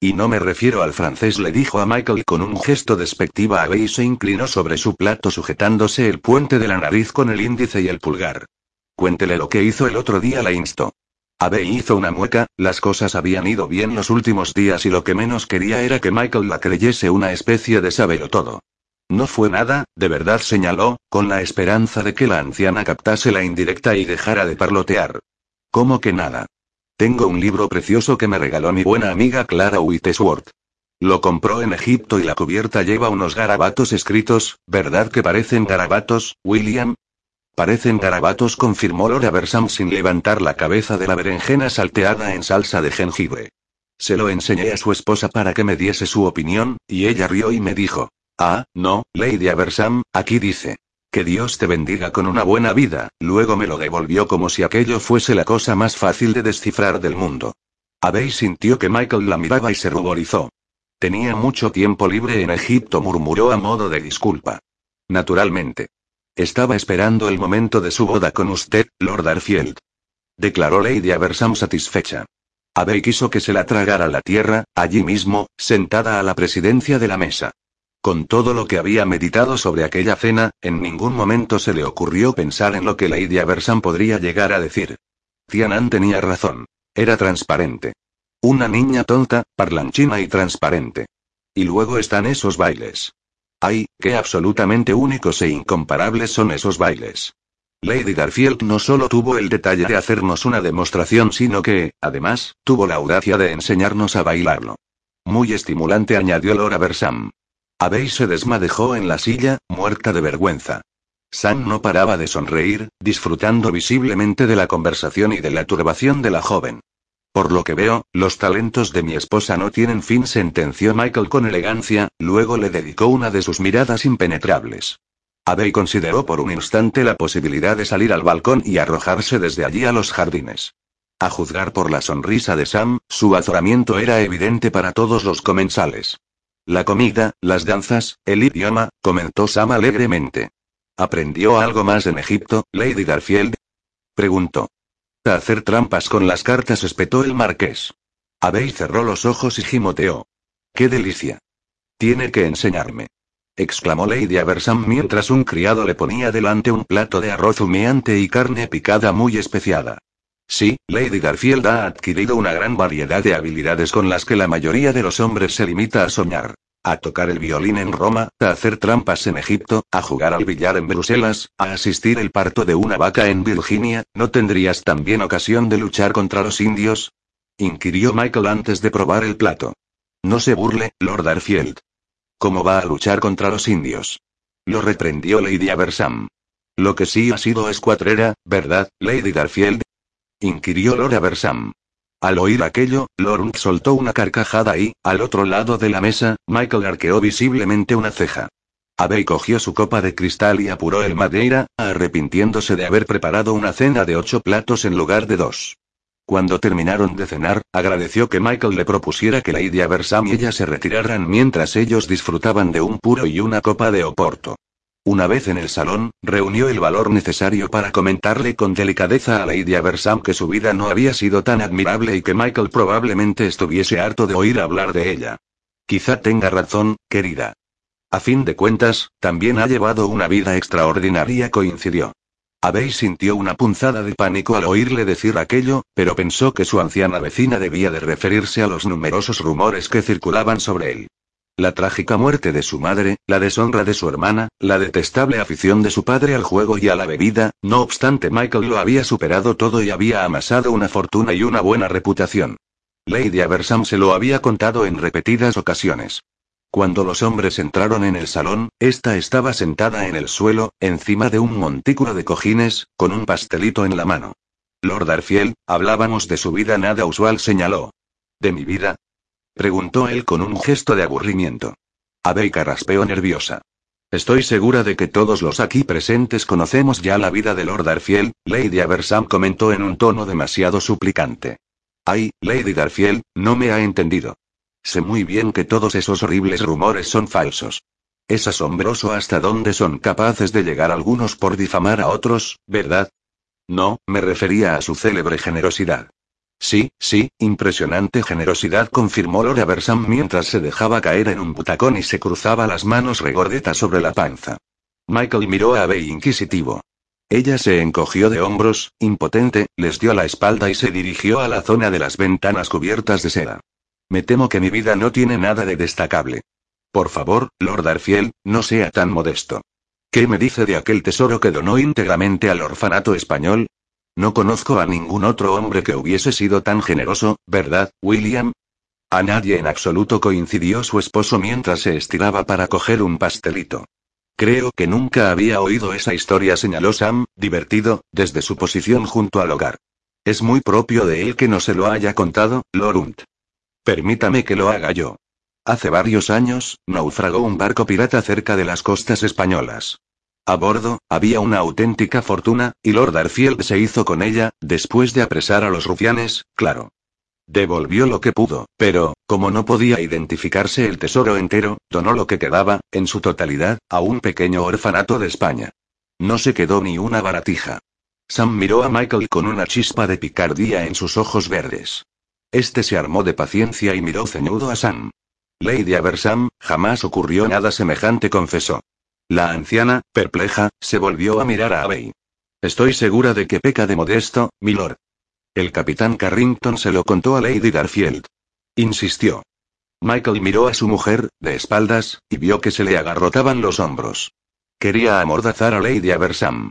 S1: Y no me refiero al francés, le dijo a Michael con un gesto despectiva. Abbey se inclinó sobre su plato sujetándose el puente de la nariz con el índice y el pulgar. Cuéntele lo que hizo el otro día, la instó. Abbey hizo una mueca, las cosas habían ido bien los últimos días y lo que menos quería era que Michael la creyese una especie de sabelo todo. No fue nada, de verdad señaló, con la esperanza de que la anciana captase la indirecta y dejara de parlotear. ¿Cómo que nada? Tengo un libro precioso que me regaló mi buena amiga Clara Whitesworth. Lo compró en Egipto y la cubierta lleva unos garabatos escritos, ¿verdad que parecen garabatos, William? Parecen garabatos, confirmó Laura Versam sin levantar la cabeza de la berenjena salteada en salsa de jengibre. Se lo enseñé a su esposa para que me diese su opinión, y ella rió y me dijo: Ah, no, Lady Aversam, aquí dice. Que Dios te bendiga con una buena vida, luego me lo devolvió como si aquello fuese la cosa más fácil de descifrar del mundo. Abbey sintió que Michael la miraba y se ruborizó. Tenía mucho tiempo libre en Egipto, murmuró a modo de disculpa. Naturalmente. Estaba esperando el momento de su boda con usted, Lord Arfield. Declaró Lady Aversam satisfecha. Abbey quiso que se la tragara la tierra, allí mismo, sentada a la presidencia de la mesa. Con todo lo que había meditado sobre aquella cena, en ningún momento se le ocurrió pensar en lo que Lady Aversan podría llegar a decir. Tianan tenía razón. Era transparente. Una niña tonta, parlanchina y transparente. Y luego están esos bailes. Ay, qué absolutamente únicos e incomparables son esos bailes. Lady Garfield no solo tuvo el detalle de hacernos una demostración, sino que, además, tuvo la audacia de enseñarnos a bailarlo. Muy estimulante, añadió Laura Versam. Abbey se desmadejó en la silla, muerta de vergüenza. Sam no paraba de sonreír, disfrutando visiblemente de la conversación y de la turbación de la joven. Por lo que veo, los talentos de mi esposa no tienen fin, sentenció Michael con elegancia, luego le dedicó una de sus miradas impenetrables. Abbey consideró por un instante la posibilidad de salir al balcón y arrojarse desde allí a los jardines. A juzgar por la sonrisa de Sam, su azoramiento era evidente para todos los comensales. La comida, las danzas, el idioma, comentó Sam alegremente. ¿Aprendió algo más en Egipto, Lady Garfield? Preguntó. Hacer trampas con las cartas, espetó el marqués. Abbey cerró los ojos y gimoteó. ¡Qué delicia! Tiene que enseñarme. exclamó Lady Aversam mientras un criado le ponía delante un plato de arroz humeante y carne picada muy especiada. Sí, Lady Garfield ha adquirido una gran variedad de habilidades con las que la mayoría de los hombres se limita a soñar. A tocar el violín en Roma, a hacer trampas en Egipto, a jugar al billar en Bruselas, a asistir el parto de una vaca en Virginia, ¿no tendrías también ocasión de luchar contra los indios? inquirió Michael antes de probar el plato. No se burle, Lord Arfield. ¿Cómo va a luchar contra los indios? Lo reprendió Lady Aversam. Lo que sí ha sido escuatrera, ¿verdad, Lady Garfield? inquirió Lord Aversam. Al oír aquello, Lorne soltó una carcajada y, al otro lado de la mesa, Michael arqueó visiblemente una ceja. Abbey cogió su copa de cristal y apuró el madeira, arrepintiéndose de haber preparado una cena de ocho platos en lugar de dos. Cuando terminaron de cenar, agradeció que Michael le propusiera que Lady Aversam y ella se retiraran mientras ellos disfrutaban de un puro y una copa de oporto. Una vez en el salón, reunió el valor necesario para comentarle con delicadeza a Lady Aversam que su vida no había sido tan admirable y que Michael probablemente estuviese harto de oír hablar de ella. Quizá tenga razón, querida. A fin de cuentas, también ha llevado una vida extraordinaria, coincidió. Abbey sintió una punzada de pánico al oírle decir aquello, pero pensó que su anciana vecina debía de referirse a los numerosos rumores que circulaban sobre él. La trágica muerte de su madre, la deshonra de su hermana, la detestable afición de su padre al juego y a la bebida, no obstante Michael lo había superado todo y había amasado una fortuna y una buena reputación. Lady Aversam se lo había contado en repetidas ocasiones. Cuando los hombres entraron en el salón, esta estaba sentada en el suelo, encima de un montículo de cojines, con un pastelito en la mano. Lord Arfield, hablábamos de su vida nada usual, señaló. ¿De mi vida? Preguntó él con un gesto de aburrimiento. Abbey carraspeó nerviosa. Estoy segura de que todos los aquí presentes conocemos ya la vida de Lord Arfield, Lady Aversam comentó en un tono demasiado suplicante. Ay, Lady Garfield, no me ha entendido. Sé muy bien que todos esos horribles rumores son falsos. Es asombroso hasta dónde son capaces de llegar algunos por difamar a otros, ¿verdad? No, me refería a su célebre generosidad. Sí, sí, impresionante generosidad, confirmó Lord Aversam mientras se dejaba caer en un butacón y se cruzaba las manos regordetas sobre la panza. Michael miró a Abby inquisitivo. Ella se encogió de hombros, impotente, les dio la espalda y se dirigió a la zona de las ventanas cubiertas de seda. Me temo que mi vida no tiene nada de destacable. Por favor, Lord Arfiel, no sea tan modesto. ¿Qué me dice de aquel tesoro que donó íntegramente al orfanato español? No conozco a ningún otro hombre que hubiese sido tan generoso, ¿verdad, William? A nadie en absoluto coincidió su esposo mientras se estiraba para coger un pastelito. Creo que nunca había oído esa historia, señaló Sam, divertido, desde su posición junto al hogar. Es muy propio de él que no se lo haya contado, Lorunt. Permítame que lo haga yo. Hace varios años, naufragó un barco pirata cerca de las costas españolas. A bordo, había una auténtica fortuna, y Lord Arfield se hizo con ella, después de apresar a los rufianes, claro. Devolvió lo que pudo, pero, como no podía identificarse el tesoro entero, donó lo que quedaba, en su totalidad, a un pequeño orfanato de España. No se quedó ni una baratija. Sam miró a Michael con una chispa de picardía en sus ojos verdes. Este se armó de paciencia y miró ceñudo a Sam. Lady Aversam, jamás ocurrió nada semejante, confesó. La anciana, perpleja, se volvió a mirar a Abbey. Estoy segura de que peca de modesto, milord. El capitán Carrington se lo contó a Lady Garfield. Insistió. Michael miró a su mujer, de espaldas, y vio que se le agarrotaban los hombros. Quería amordazar a Lady Aversam.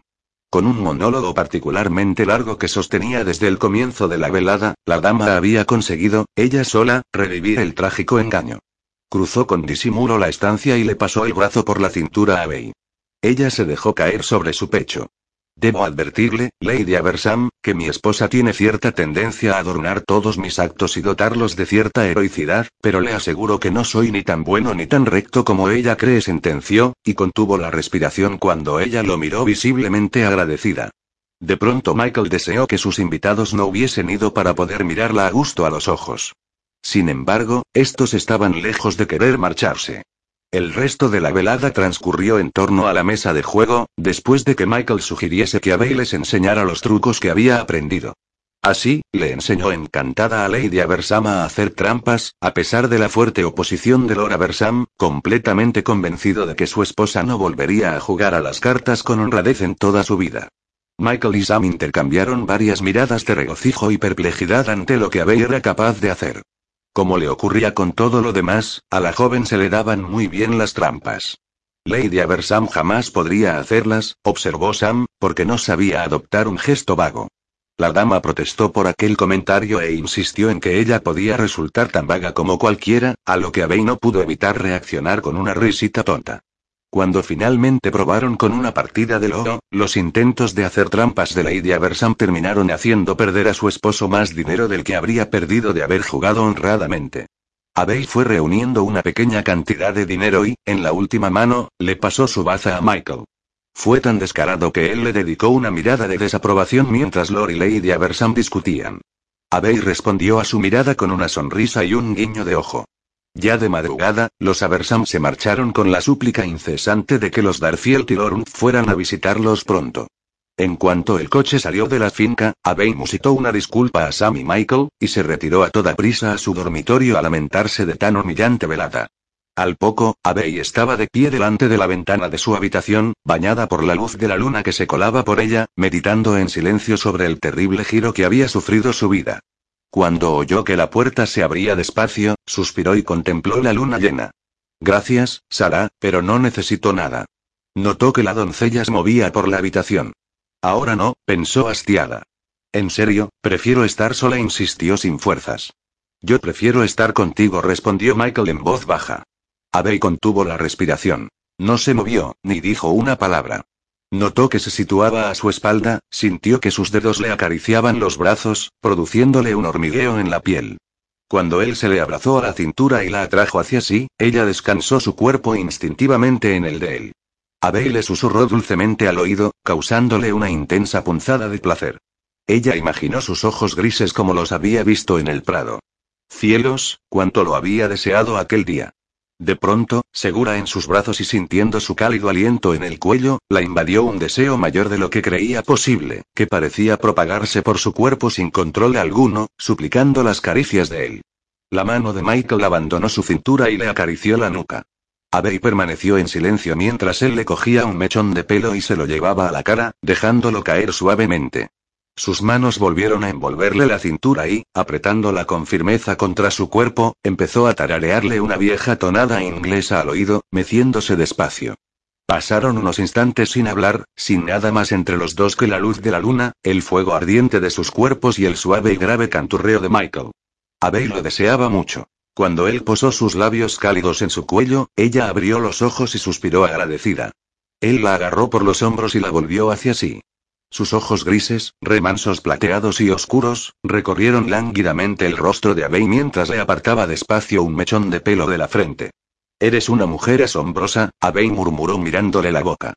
S1: Con un monólogo particularmente largo que sostenía desde el comienzo de la velada, la dama había conseguido, ella sola, revivir el trágico engaño. Cruzó con disimulo la estancia y le pasó el brazo por la cintura a Bey. Ella se dejó caer sobre su pecho. Debo advertirle, Lady Aversam, que mi esposa tiene cierta tendencia a adornar todos mis actos y dotarlos de cierta heroicidad, pero le aseguro que no soy ni tan bueno ni tan recto como ella cree, sentenció, y contuvo la respiración cuando ella lo miró visiblemente agradecida. De pronto Michael deseó que sus invitados no hubiesen ido para poder mirarla a gusto a los ojos. Sin embargo, estos estaban lejos de querer marcharse. El resto de la velada transcurrió en torno a la mesa de juego, después de que Michael sugiriese que Abel les enseñara los trucos que había aprendido. Así, le enseñó encantada a Lady Aversam a hacer trampas, a pesar de la fuerte oposición de Lord Aversam, completamente convencido de que su esposa no volvería a jugar a las cartas con honradez en toda su vida. Michael y Sam intercambiaron varias miradas de regocijo y perplejidad ante lo que Abel era capaz de hacer. Como le ocurría con todo lo demás, a la joven se le daban muy bien las trampas. Lady Aversam jamás podría hacerlas, observó Sam, porque no sabía adoptar un gesto vago. La dama protestó por aquel comentario e insistió en que ella podía resultar tan vaga como cualquiera, a lo que Abey no pudo evitar reaccionar con una risita tonta. Cuando finalmente probaron con una partida de oro, los intentos de hacer trampas de Lady Aversam terminaron haciendo perder a su esposo más dinero del que habría perdido de haber jugado honradamente. Abbey fue reuniendo una pequeña cantidad de dinero y, en la última mano, le pasó su baza a Michael. Fue tan descarado que él le dedicó una mirada de desaprobación mientras Lord y Lady Aversam discutían. Abbey respondió a su mirada con una sonrisa y un guiño de ojo. Ya de madrugada, los Aversam se marcharon con la súplica incesante de que los Darfield y Lorun fueran a visitarlos pronto. En cuanto el coche salió de la finca, Abbey musitó una disculpa a Sam y Michael, y se retiró a toda prisa a su dormitorio a lamentarse de tan humillante velada. Al poco, Abbey estaba de pie delante de la ventana de su habitación, bañada por la luz de la luna que se colaba por ella, meditando en silencio sobre el terrible giro que había sufrido su vida. Cuando oyó que la puerta se abría despacio, suspiró y contempló la luna llena. Gracias, Sara, pero no necesito nada. Notó que la doncella se movía por la habitación. Ahora no, pensó hastiada. En serio, prefiero estar sola, insistió sin fuerzas. Yo prefiero estar contigo, respondió Michael en voz baja. Abey contuvo la respiración. No se movió, ni dijo una palabra. Notó que se situaba a su espalda, sintió que sus dedos le acariciaban los brazos, produciéndole un hormigueo en la piel. Cuando él se le abrazó a la cintura y la atrajo hacia sí, ella descansó su cuerpo instintivamente en el de él. Abel le susurró dulcemente al oído, causándole una intensa punzada de placer. Ella imaginó sus ojos grises como los había visto en el prado. Cielos, cuánto lo había deseado aquel día. De pronto, segura en sus brazos y sintiendo su cálido aliento en el cuello, la invadió un deseo mayor de lo que creía posible, que parecía propagarse por su cuerpo sin control alguno, suplicando las caricias de él. La mano de Michael abandonó su cintura y le acarició la nuca. Abey permaneció en silencio mientras él le cogía un mechón de pelo y se lo llevaba a la cara, dejándolo caer suavemente. Sus manos volvieron a envolverle la cintura y, apretándola con firmeza contra su cuerpo, empezó a tararearle una vieja tonada inglesa al oído, meciéndose despacio. Pasaron unos instantes sin hablar, sin nada más entre los dos que la luz de la luna, el fuego ardiente de sus cuerpos y el suave y grave canturreo de Michael. Abel lo deseaba mucho. Cuando él posó sus labios cálidos en su cuello, ella abrió los ojos y suspiró agradecida. Él la agarró por los hombros y la volvió hacia sí. Sus ojos grises, remansos plateados y oscuros, recorrieron lánguidamente el rostro de Abey mientras le apartaba despacio un mechón de pelo de la frente. Eres una mujer asombrosa, Abey murmuró mirándole la boca.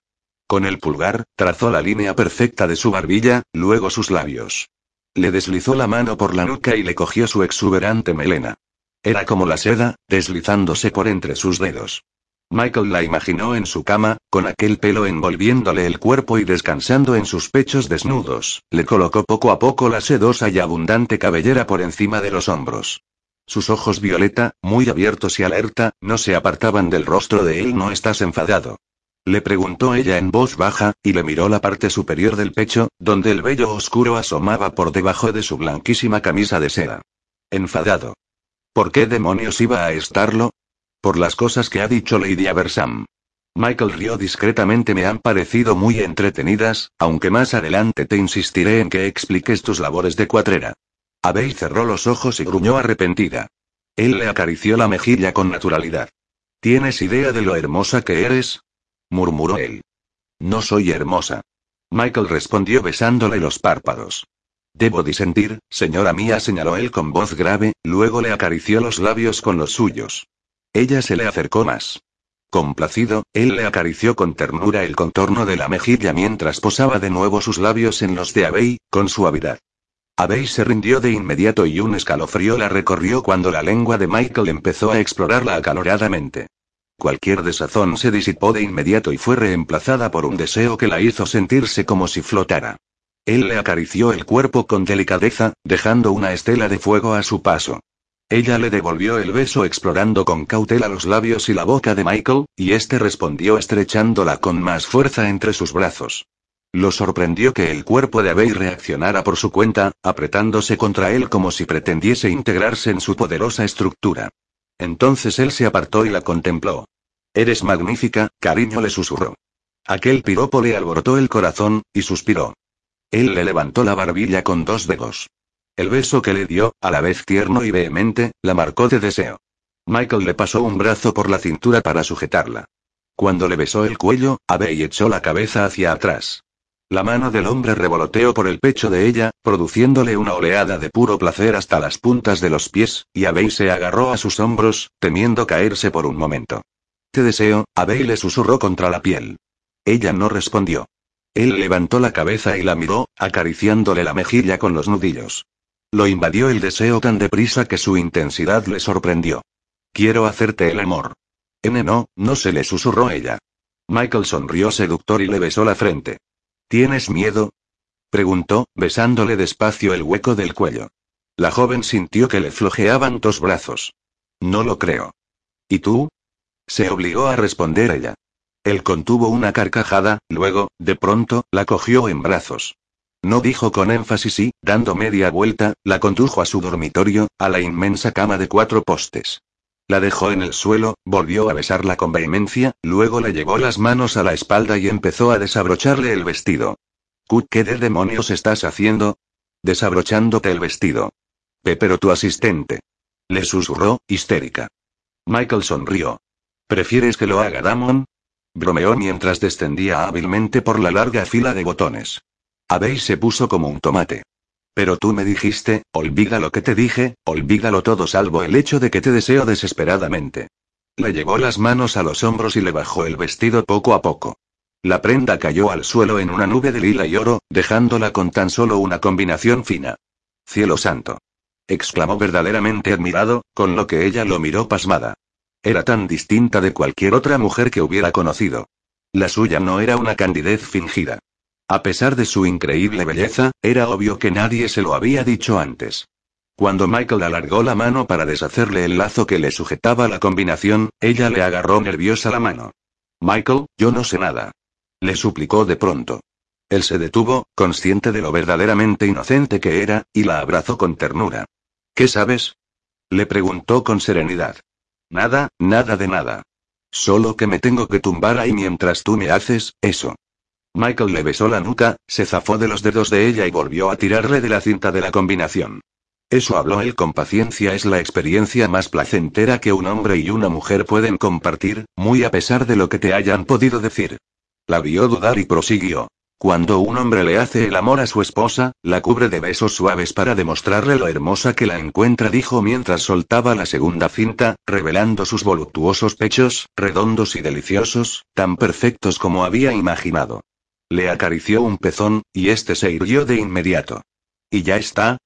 S1: Con el pulgar, trazó la línea perfecta de su barbilla, luego sus labios. Le deslizó la mano por la nuca y le cogió su exuberante melena. Era como la seda, deslizándose por entre sus dedos. Michael la imaginó en su cama, con aquel pelo envolviéndole el cuerpo y descansando en sus pechos desnudos, le colocó poco a poco la sedosa y abundante cabellera por encima de los hombros. Sus ojos violeta, muy abiertos y alerta, no se apartaban del rostro de él. ¿No estás enfadado? Le preguntó ella en voz baja, y le miró la parte superior del pecho, donde el vello oscuro asomaba por debajo de su blanquísima camisa de seda. Enfadado. ¿Por qué demonios iba a estarlo? Por las cosas que ha dicho Lady Aversam. Michael rió discretamente. Me han parecido muy entretenidas, aunque más adelante te insistiré en que expliques tus labores de cuatrera. Abey cerró los ojos y gruñó arrepentida. Él le acarició la mejilla con naturalidad. ¿Tienes idea de lo hermosa que eres? murmuró él. No soy hermosa. Michael respondió besándole los párpados. Debo disentir, señora mía, señaló él con voz grave, luego le acarició los labios con los suyos. Ella se le acercó más. Complacido, él le acarició con ternura el contorno de la mejilla mientras posaba de nuevo sus labios en los de Abey, con suavidad. Abey se rindió de inmediato y un escalofrío la recorrió cuando la lengua de Michael empezó a explorarla acaloradamente. Cualquier desazón se disipó de inmediato y fue reemplazada por un deseo que la hizo sentirse como si flotara. Él le acarició el cuerpo con delicadeza, dejando una estela de fuego a su paso. Ella le devolvió el beso explorando con cautela los labios y la boca de Michael, y este respondió estrechándola con más fuerza entre sus brazos. Lo sorprendió que el cuerpo de Abey reaccionara por su cuenta, apretándose contra él como si pretendiese integrarse en su poderosa estructura. Entonces él se apartó y la contempló. Eres magnífica, cariño le susurró. Aquel piropo le alborotó el corazón, y suspiró. Él le levantó la barbilla con dos dedos. El beso que le dio, a la vez tierno y vehemente, la marcó de deseo. Michael le pasó un brazo por la cintura para sujetarla. Cuando le besó el cuello, Abey echó la cabeza hacia atrás. La mano del hombre revoloteó por el pecho de ella, produciéndole una oleada de puro placer hasta las puntas de los pies, y Abey se agarró a sus hombros, temiendo caerse por un momento. Te deseo, Abey le susurró contra la piel. Ella no respondió. Él levantó la cabeza y la miró, acariciándole la mejilla con los nudillos. Lo invadió el deseo tan deprisa que su intensidad le sorprendió. Quiero hacerte el amor. N no, no se le susurró ella. Michael sonrió seductor y le besó la frente. ¿Tienes miedo? preguntó, besándole despacio el hueco del cuello. La joven sintió que le flojeaban dos brazos. No lo creo. ¿Y tú? Se obligó a responder ella. Él contuvo una carcajada, luego, de pronto, la cogió en brazos. No dijo con énfasis y, dando media vuelta, la condujo a su dormitorio, a la inmensa cama de cuatro postes. La dejó en el suelo, volvió a besarla con vehemencia, luego le llevó las manos a la espalda y empezó a desabrocharle el vestido. ¿Qué de demonios estás haciendo? Desabrochándote el vestido. Pero tu asistente. Le susurró, histérica. Michael sonrió. ¿Prefieres que lo haga Damon? Bromeó mientras descendía hábilmente por la larga fila de botones. Abey se puso como un tomate. Pero tú me dijiste, olvida lo que te dije, olvídalo todo salvo el hecho de que te deseo desesperadamente. Le llevó las manos a los hombros y le bajó el vestido poco a poco. La prenda cayó al suelo en una nube de lila y oro, dejándola con tan solo una combinación fina. Cielo santo. exclamó verdaderamente admirado, con lo que ella lo miró pasmada. Era tan distinta de cualquier otra mujer que hubiera conocido. La suya no era una candidez fingida. A pesar de su increíble belleza, era obvio que nadie se lo había dicho antes. Cuando Michael alargó la mano para deshacerle el lazo que le sujetaba la combinación, ella le agarró nerviosa la mano. Michael, yo no sé nada. Le suplicó de pronto. Él se detuvo, consciente de lo verdaderamente inocente que era, y la abrazó con ternura. ¿Qué sabes? Le preguntó con serenidad. Nada, nada de nada. Solo que me tengo que tumbar ahí mientras tú me haces, eso. Michael le besó la nuca, se zafó de los dedos de ella y volvió a tirarle de la cinta de la combinación. Eso habló él con paciencia es la experiencia más placentera que un hombre y una mujer pueden compartir, muy a pesar de lo que te hayan podido decir. La vio dudar y prosiguió. Cuando un hombre le hace el amor a su esposa, la cubre de besos suaves para demostrarle lo hermosa que la encuentra, dijo mientras soltaba la segunda cinta, revelando sus voluptuosos pechos, redondos y deliciosos, tan perfectos como había imaginado. Le acarició un pezón, y este se irguió de inmediato. ¿Y ya está?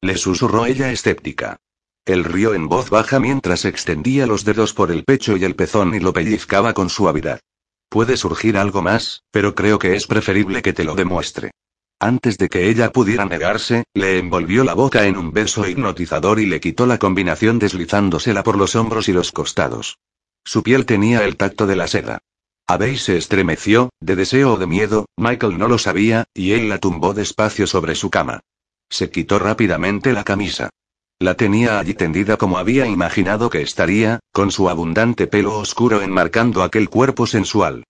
S1: Le susurró ella escéptica. Él rió en voz baja mientras extendía los dedos por el pecho y el pezón y lo pellizcaba con suavidad. Puede surgir algo más, pero creo que es preferible que te lo demuestre. Antes de que ella pudiera negarse, le envolvió la boca en un beso hipnotizador y le quitó la combinación deslizándosela por los hombros y los costados. Su piel tenía el tacto de la seda. Abey se estremeció, de deseo o de miedo, Michael no lo sabía, y él la tumbó despacio sobre su cama. Se quitó rápidamente la camisa. La tenía allí tendida como había imaginado que estaría, con su abundante pelo oscuro enmarcando aquel cuerpo sensual.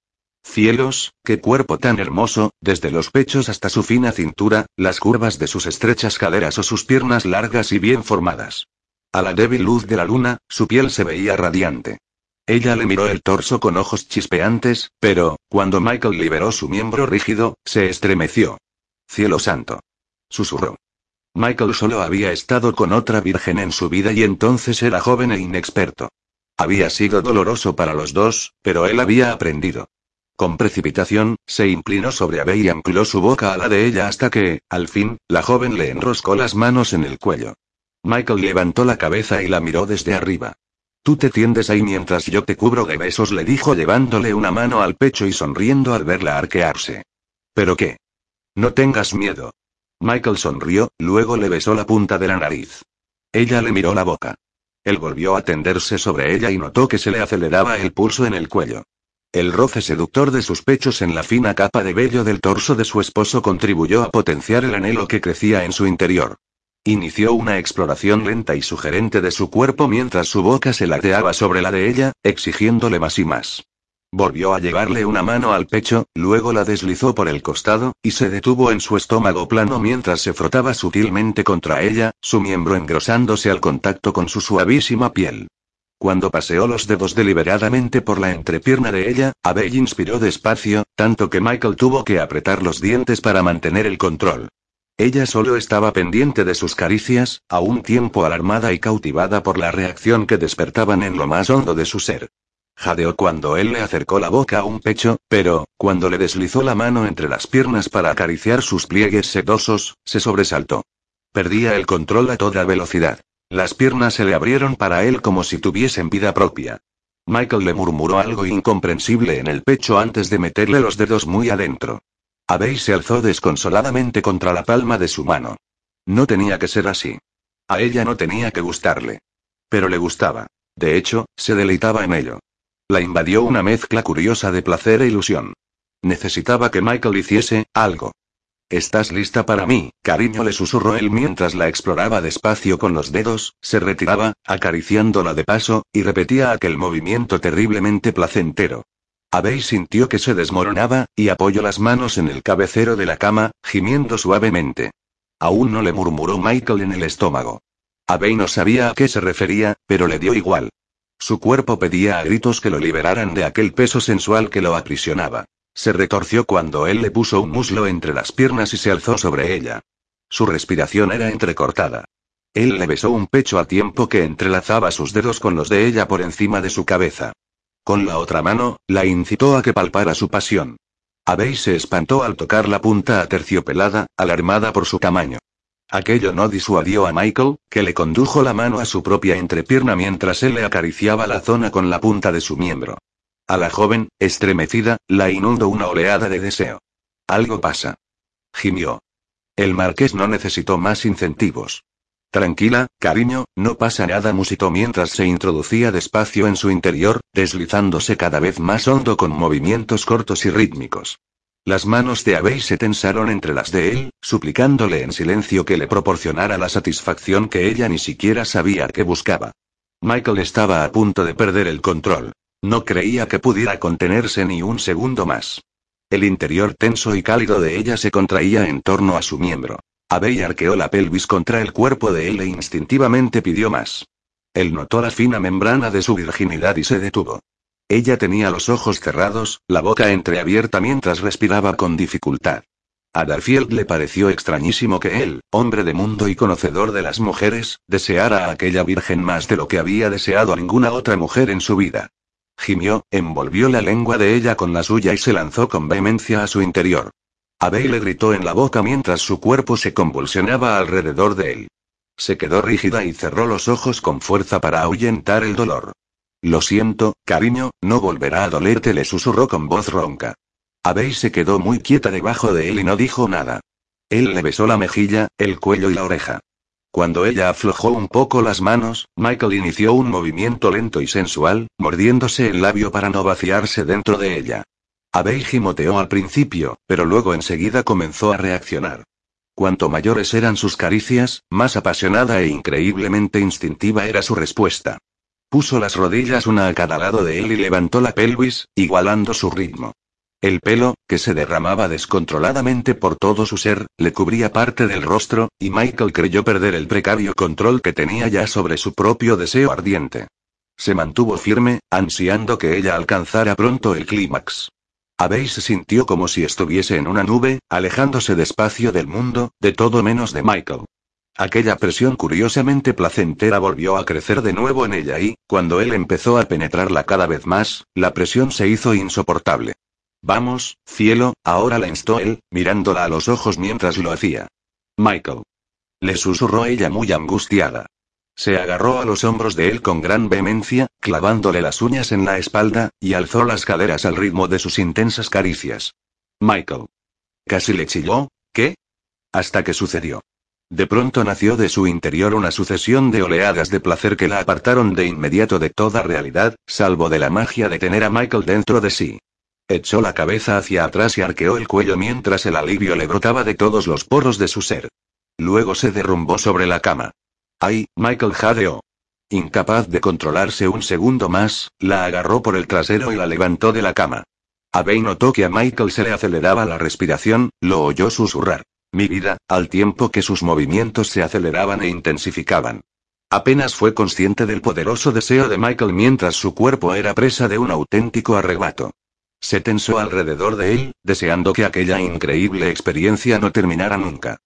S1: Cielos, qué cuerpo tan hermoso, desde los pechos hasta su fina cintura, las curvas de sus estrechas caderas o sus piernas largas y bien formadas. A la débil luz de la luna, su piel se veía radiante. Ella le miró el torso con ojos chispeantes, pero, cuando Michael liberó su miembro rígido, se estremeció. Cielo santo. Susurró. Michael solo había estado con otra virgen en su vida y entonces era joven e inexperto. Había sido doloroso para los dos, pero él había aprendido. Con precipitación, se inclinó sobre Abe y ancló su boca a la de ella hasta que, al fin, la joven le enroscó las manos en el cuello. Michael levantó la cabeza y la miró desde arriba. Tú te tiendes ahí mientras yo te cubro de besos, le dijo llevándole una mano al pecho y sonriendo al verla arquearse. ¿Pero qué? No tengas miedo. Michael sonrió, luego le besó la punta de la nariz. Ella le miró la boca. Él volvió a tenderse sobre ella y notó que se le aceleraba el pulso en el cuello. El roce seductor de sus pechos en la fina capa de vello del torso de su esposo contribuyó a potenciar el anhelo que crecía en su interior. Inició una exploración lenta y sugerente de su cuerpo mientras su boca se ladeaba sobre la de ella, exigiéndole más y más. Volvió a llevarle una mano al pecho, luego la deslizó por el costado, y se detuvo en su estómago plano mientras se frotaba sutilmente contra ella, su miembro engrosándose al contacto con su suavísima piel. Cuando paseó los dedos deliberadamente por la entrepierna de ella, Abel inspiró despacio, tanto que Michael tuvo que apretar los dientes para mantener el control. Ella solo estaba pendiente de sus caricias, a un tiempo alarmada y cautivada por la reacción que despertaban en lo más hondo de su ser. Jadeó cuando él le acercó la boca a un pecho, pero, cuando le deslizó la mano entre las piernas para acariciar sus pliegues sedosos, se sobresaltó. Perdía el control a toda velocidad. Las piernas se le abrieron para él como si tuviesen vida propia. Michael le murmuró algo incomprensible en el pecho antes de meterle los dedos muy adentro. Abey se alzó desconsoladamente contra la palma de su mano. No tenía que ser así. A ella no tenía que gustarle. Pero le gustaba. De hecho, se deleitaba en ello. La invadió una mezcla curiosa de placer e ilusión. Necesitaba que Michael hiciese algo. ¿Estás lista para mí, cariño? le susurró él mientras la exploraba despacio con los dedos, se retiraba, acariciándola de paso, y repetía aquel movimiento terriblemente placentero. Abey sintió que se desmoronaba, y apoyó las manos en el cabecero de la cama, gimiendo suavemente. Aún no le murmuró Michael en el estómago. Abey no sabía a qué se refería, pero le dio igual. Su cuerpo pedía a gritos que lo liberaran de aquel peso sensual que lo aprisionaba. Se retorció cuando él le puso un muslo entre las piernas y se alzó sobre ella. Su respiración era entrecortada. Él le besó un pecho a tiempo que entrelazaba sus dedos con los de ella por encima de su cabeza. Con la otra mano, la incitó a que palpara su pasión. Abey se espantó al tocar la punta aterciopelada, alarmada por su tamaño. Aquello no disuadió a Michael, que le condujo la mano a su propia entrepierna mientras él le acariciaba la zona con la punta de su miembro. A la joven, estremecida, la inundó una oleada de deseo. Algo pasa. Gimió. El marqués no necesitó más incentivos. Tranquila, cariño, no pasa nada, musitó mientras se introducía despacio en su interior, deslizándose cada vez más hondo con movimientos cortos y rítmicos. Las manos de Abey se tensaron entre las de él, suplicándole en silencio que le proporcionara la satisfacción que ella ni siquiera sabía que buscaba. Michael estaba a punto de perder el control. No creía que pudiera contenerse ni un segundo más. El interior tenso y cálido de ella se contraía en torno a su miembro. Abey arqueó la pelvis contra el cuerpo de él e instintivamente pidió más. Él notó la fina membrana de su virginidad y se detuvo. Ella tenía los ojos cerrados, la boca entreabierta mientras respiraba con dificultad. A Darfield le pareció extrañísimo que él, hombre de mundo y conocedor de las mujeres, deseara a aquella virgen más de lo que había deseado a ninguna otra mujer en su vida. Gimió, envolvió la lengua de ella con la suya y se lanzó con vehemencia a su interior. Abey le gritó en la boca mientras su cuerpo se convulsionaba alrededor de él. Se quedó rígida y cerró los ojos con fuerza para ahuyentar el dolor. Lo siento, cariño, no volverá a dolerte, le susurró con voz ronca. Abey se quedó muy quieta debajo de él y no dijo nada. Él le besó la mejilla, el cuello y la oreja. Cuando ella aflojó un poco las manos, Michael inició un movimiento lento y sensual, mordiéndose el labio para no vaciarse dentro de ella. Abey gimoteó al principio, pero luego enseguida comenzó a reaccionar. Cuanto mayores eran sus caricias, más apasionada e increíblemente instintiva era su respuesta. Puso las rodillas una a cada lado de él y levantó la pelvis, igualando su ritmo. El pelo, que se derramaba descontroladamente por todo su ser, le cubría parte del rostro, y Michael creyó perder el precario control que tenía ya sobre su propio deseo ardiente. Se mantuvo firme, ansiando que ella alcanzara pronto el clímax. Se sintió como si estuviese en una nube, alejándose despacio del mundo, de todo menos de Michael. Aquella presión curiosamente placentera volvió a crecer de nuevo en ella y, cuando él empezó a penetrarla cada vez más, la presión se hizo insoportable. Vamos, cielo, ahora la instó él, mirándola a los ojos mientras lo hacía. Michael. Le susurró ella muy angustiada. Se agarró a los hombros de él con gran vehemencia, clavándole las uñas en la espalda, y alzó las caderas al ritmo de sus intensas caricias. Michael. Casi le chilló, ¿qué? Hasta que sucedió. De pronto nació de su interior una sucesión de oleadas de placer que la apartaron de inmediato de toda realidad, salvo de la magia de tener a Michael dentro de sí. Echó la cabeza hacia atrás y arqueó el cuello mientras el alivio le brotaba de todos los poros de su ser. Luego se derrumbó sobre la cama. ¡Ay, Michael jadeó! Incapaz de controlarse un segundo más, la agarró por el trasero y la levantó de la cama. Abey notó que a Michael se le aceleraba la respiración, lo oyó susurrar mi vida, al tiempo que sus movimientos se aceleraban e intensificaban. Apenas fue consciente del poderoso deseo de Michael mientras su cuerpo era presa de un auténtico arrebato. Se tensó alrededor de él, deseando que aquella increíble experiencia no terminara nunca.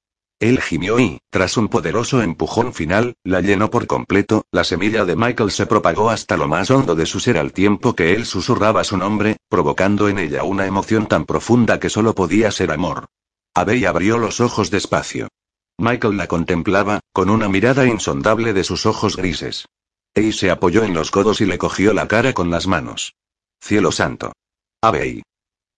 S1: Él gimió y, tras un poderoso empujón final, la llenó por completo, la semilla de Michael se propagó hasta lo más hondo de su ser al tiempo que él susurraba su nombre, provocando en ella una emoción tan profunda que solo podía ser amor. Abey abrió los ojos despacio. Michael la contemplaba, con una mirada insondable de sus ojos grises. Ey se apoyó en los codos y le cogió la cara con las manos. Cielo santo. Abey.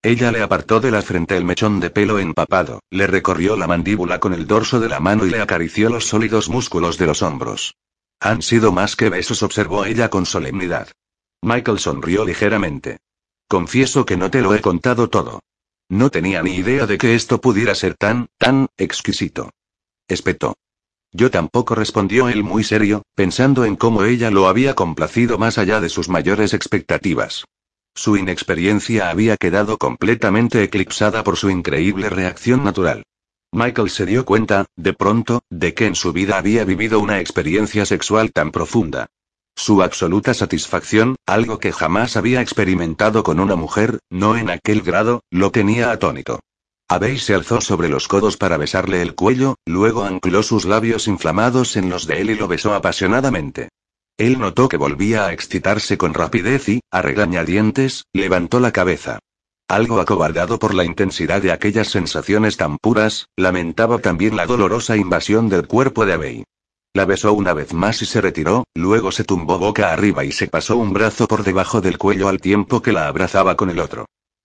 S1: Ella le apartó de la frente el mechón de pelo empapado, le recorrió la mandíbula con el dorso de la mano y le acarició los sólidos músculos de los hombros. Han sido más que besos, observó ella con solemnidad. Michael sonrió ligeramente. Confieso que no te lo he contado todo. No tenía ni idea de que esto pudiera ser tan, tan, exquisito. Espetó. Yo tampoco respondió él muy serio, pensando en cómo ella lo había complacido más allá de sus mayores expectativas. Su inexperiencia había quedado completamente eclipsada por su increíble reacción natural. Michael se dio cuenta, de pronto, de que en su vida había vivido una experiencia sexual tan profunda. Su absoluta satisfacción, algo que jamás había experimentado con una mujer, no en aquel grado, lo tenía atónito. Abey se alzó sobre los codos para besarle el cuello, luego ancló sus labios inflamados en los de él y lo besó apasionadamente. Él notó que volvía a excitarse con rapidez y, a regañadientes, levantó la cabeza. Algo acobardado por la intensidad de aquellas sensaciones tan puras, lamentaba también la dolorosa invasión del cuerpo de Abey. La besó una vez más y se retiró, luego se tumbó boca arriba y se pasó un brazo por debajo del cuello al tiempo que la abrazaba con el otro.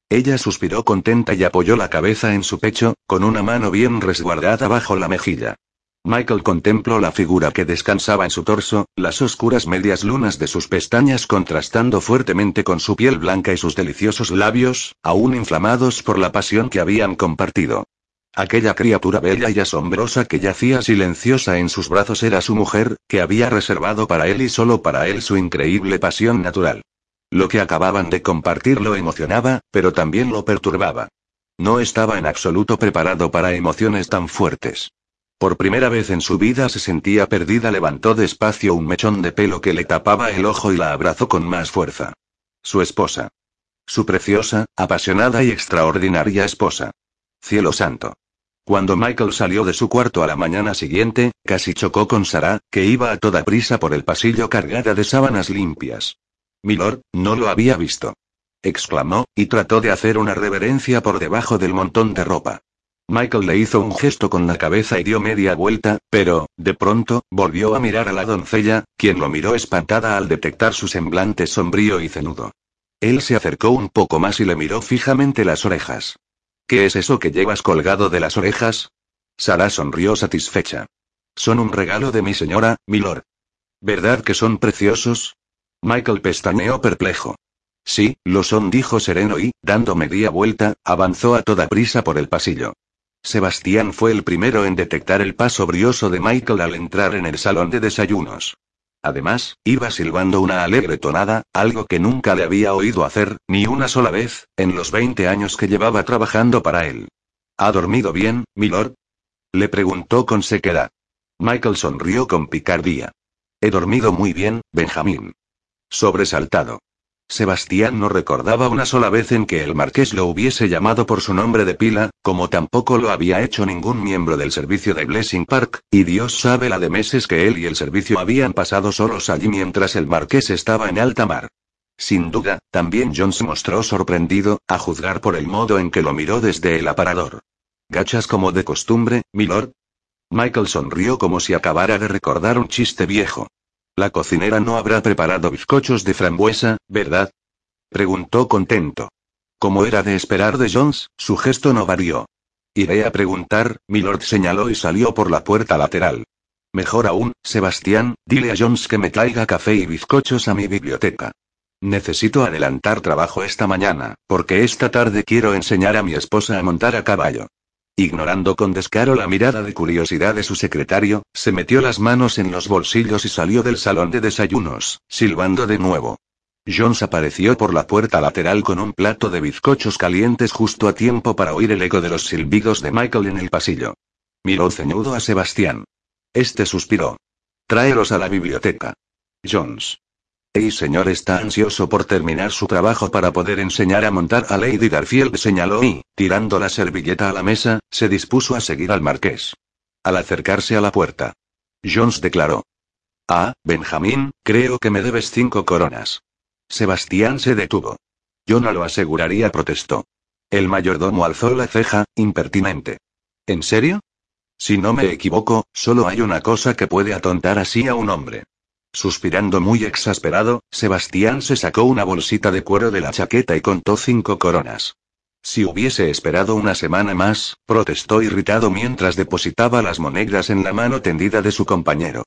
S1: Ella suspiró contenta y apoyó la cabeza en su pecho, con una mano bien resguardada bajo la mejilla. Michael contempló la figura que descansaba en su torso, las oscuras medias lunas de sus pestañas contrastando fuertemente con su piel blanca y sus deliciosos labios, aún inflamados por la pasión que habían compartido. Aquella criatura bella y asombrosa que yacía silenciosa en sus brazos era su mujer, que había reservado para él y solo para él su increíble pasión natural. Lo que acababan de compartir lo emocionaba, pero también lo perturbaba. No estaba en absoluto preparado para emociones tan fuertes. Por primera vez en su vida se sentía perdida, levantó despacio un mechón de pelo que le tapaba el ojo y la abrazó con más fuerza. Su esposa. Su preciosa, apasionada y extraordinaria esposa. Cielo santo. Cuando Michael salió de su cuarto a la mañana siguiente, casi chocó con Sarah, que iba a toda prisa por el pasillo cargada de sábanas limpias. Milord, no lo había visto. exclamó, y trató de hacer una reverencia por debajo del montón de ropa. Michael le hizo un gesto con la cabeza y dio media vuelta, pero, de pronto, volvió a mirar a la doncella, quien lo miró espantada al detectar su semblante sombrío y cenudo. Él se acercó un poco más y le miró fijamente las orejas. ¿Qué es eso que llevas colgado de las orejas? Sara sonrió satisfecha. Son un regalo de mi señora, milord. ¿Verdad que son preciosos? Michael pestañeó perplejo. Sí, lo son, dijo sereno y, dando media vuelta, avanzó a toda prisa por el pasillo. Sebastián fue el primero en detectar el paso brioso de Michael al entrar en el salón de desayunos. Además, iba silbando una alegre tonada, algo que nunca le había oído hacer, ni una sola vez, en los 20 años que llevaba trabajando para él. ¿Ha dormido bien, milord? Le preguntó con sequedad. Michael sonrió con picardía. He dormido muy bien, Benjamín. Sobresaltado. Sebastián no recordaba una sola vez en que el marqués lo hubiese llamado por su nombre de pila, como tampoco lo había hecho ningún miembro del servicio de Blessing Park, y Dios sabe la de meses que él y el servicio habían pasado solos allí mientras el marqués estaba en alta mar. Sin duda, también John se mostró sorprendido, a juzgar por el modo en que lo miró desde el aparador. ¿Gachas como de costumbre, milord? Michael sonrió como si acabara de recordar un chiste viejo. La cocinera no habrá preparado bizcochos de frambuesa, ¿verdad? Preguntó contento. Como era de esperar de Jones, su gesto no varió. Iré a preguntar, Milord señaló y salió por la puerta lateral. Mejor aún, Sebastián, dile a Jones que me traiga café y bizcochos a mi biblioteca. Necesito adelantar trabajo esta mañana, porque esta tarde quiero enseñar a mi esposa a montar a caballo. Ignorando con descaro la mirada de curiosidad de su secretario, se metió las manos en los bolsillos y salió del salón de desayunos, silbando de nuevo. Jones apareció por la puerta lateral con un plato de bizcochos calientes justo a tiempo para oír el eco de los silbidos de Michael en el pasillo. Miró ceñudo a Sebastián. Este suspiró. Tráelos a la biblioteca. Jones. El señor está ansioso por terminar su trabajo para poder enseñar a montar a Lady Garfield, señaló y, tirando la servilleta a la mesa, se dispuso a seguir al marqués. Al acercarse a la puerta, Jones declaró. Ah, Benjamín, creo que me debes cinco coronas. Sebastián se detuvo. Yo no lo aseguraría, protestó. El mayordomo alzó la ceja, impertinente. ¿En serio? Si no me equivoco, solo hay una cosa que puede atontar así a un hombre. Suspirando muy exasperado, Sebastián se sacó una bolsita de cuero de la chaqueta y contó cinco coronas. Si hubiese esperado una semana más, protestó irritado mientras depositaba las monedas en la mano tendida de su compañero.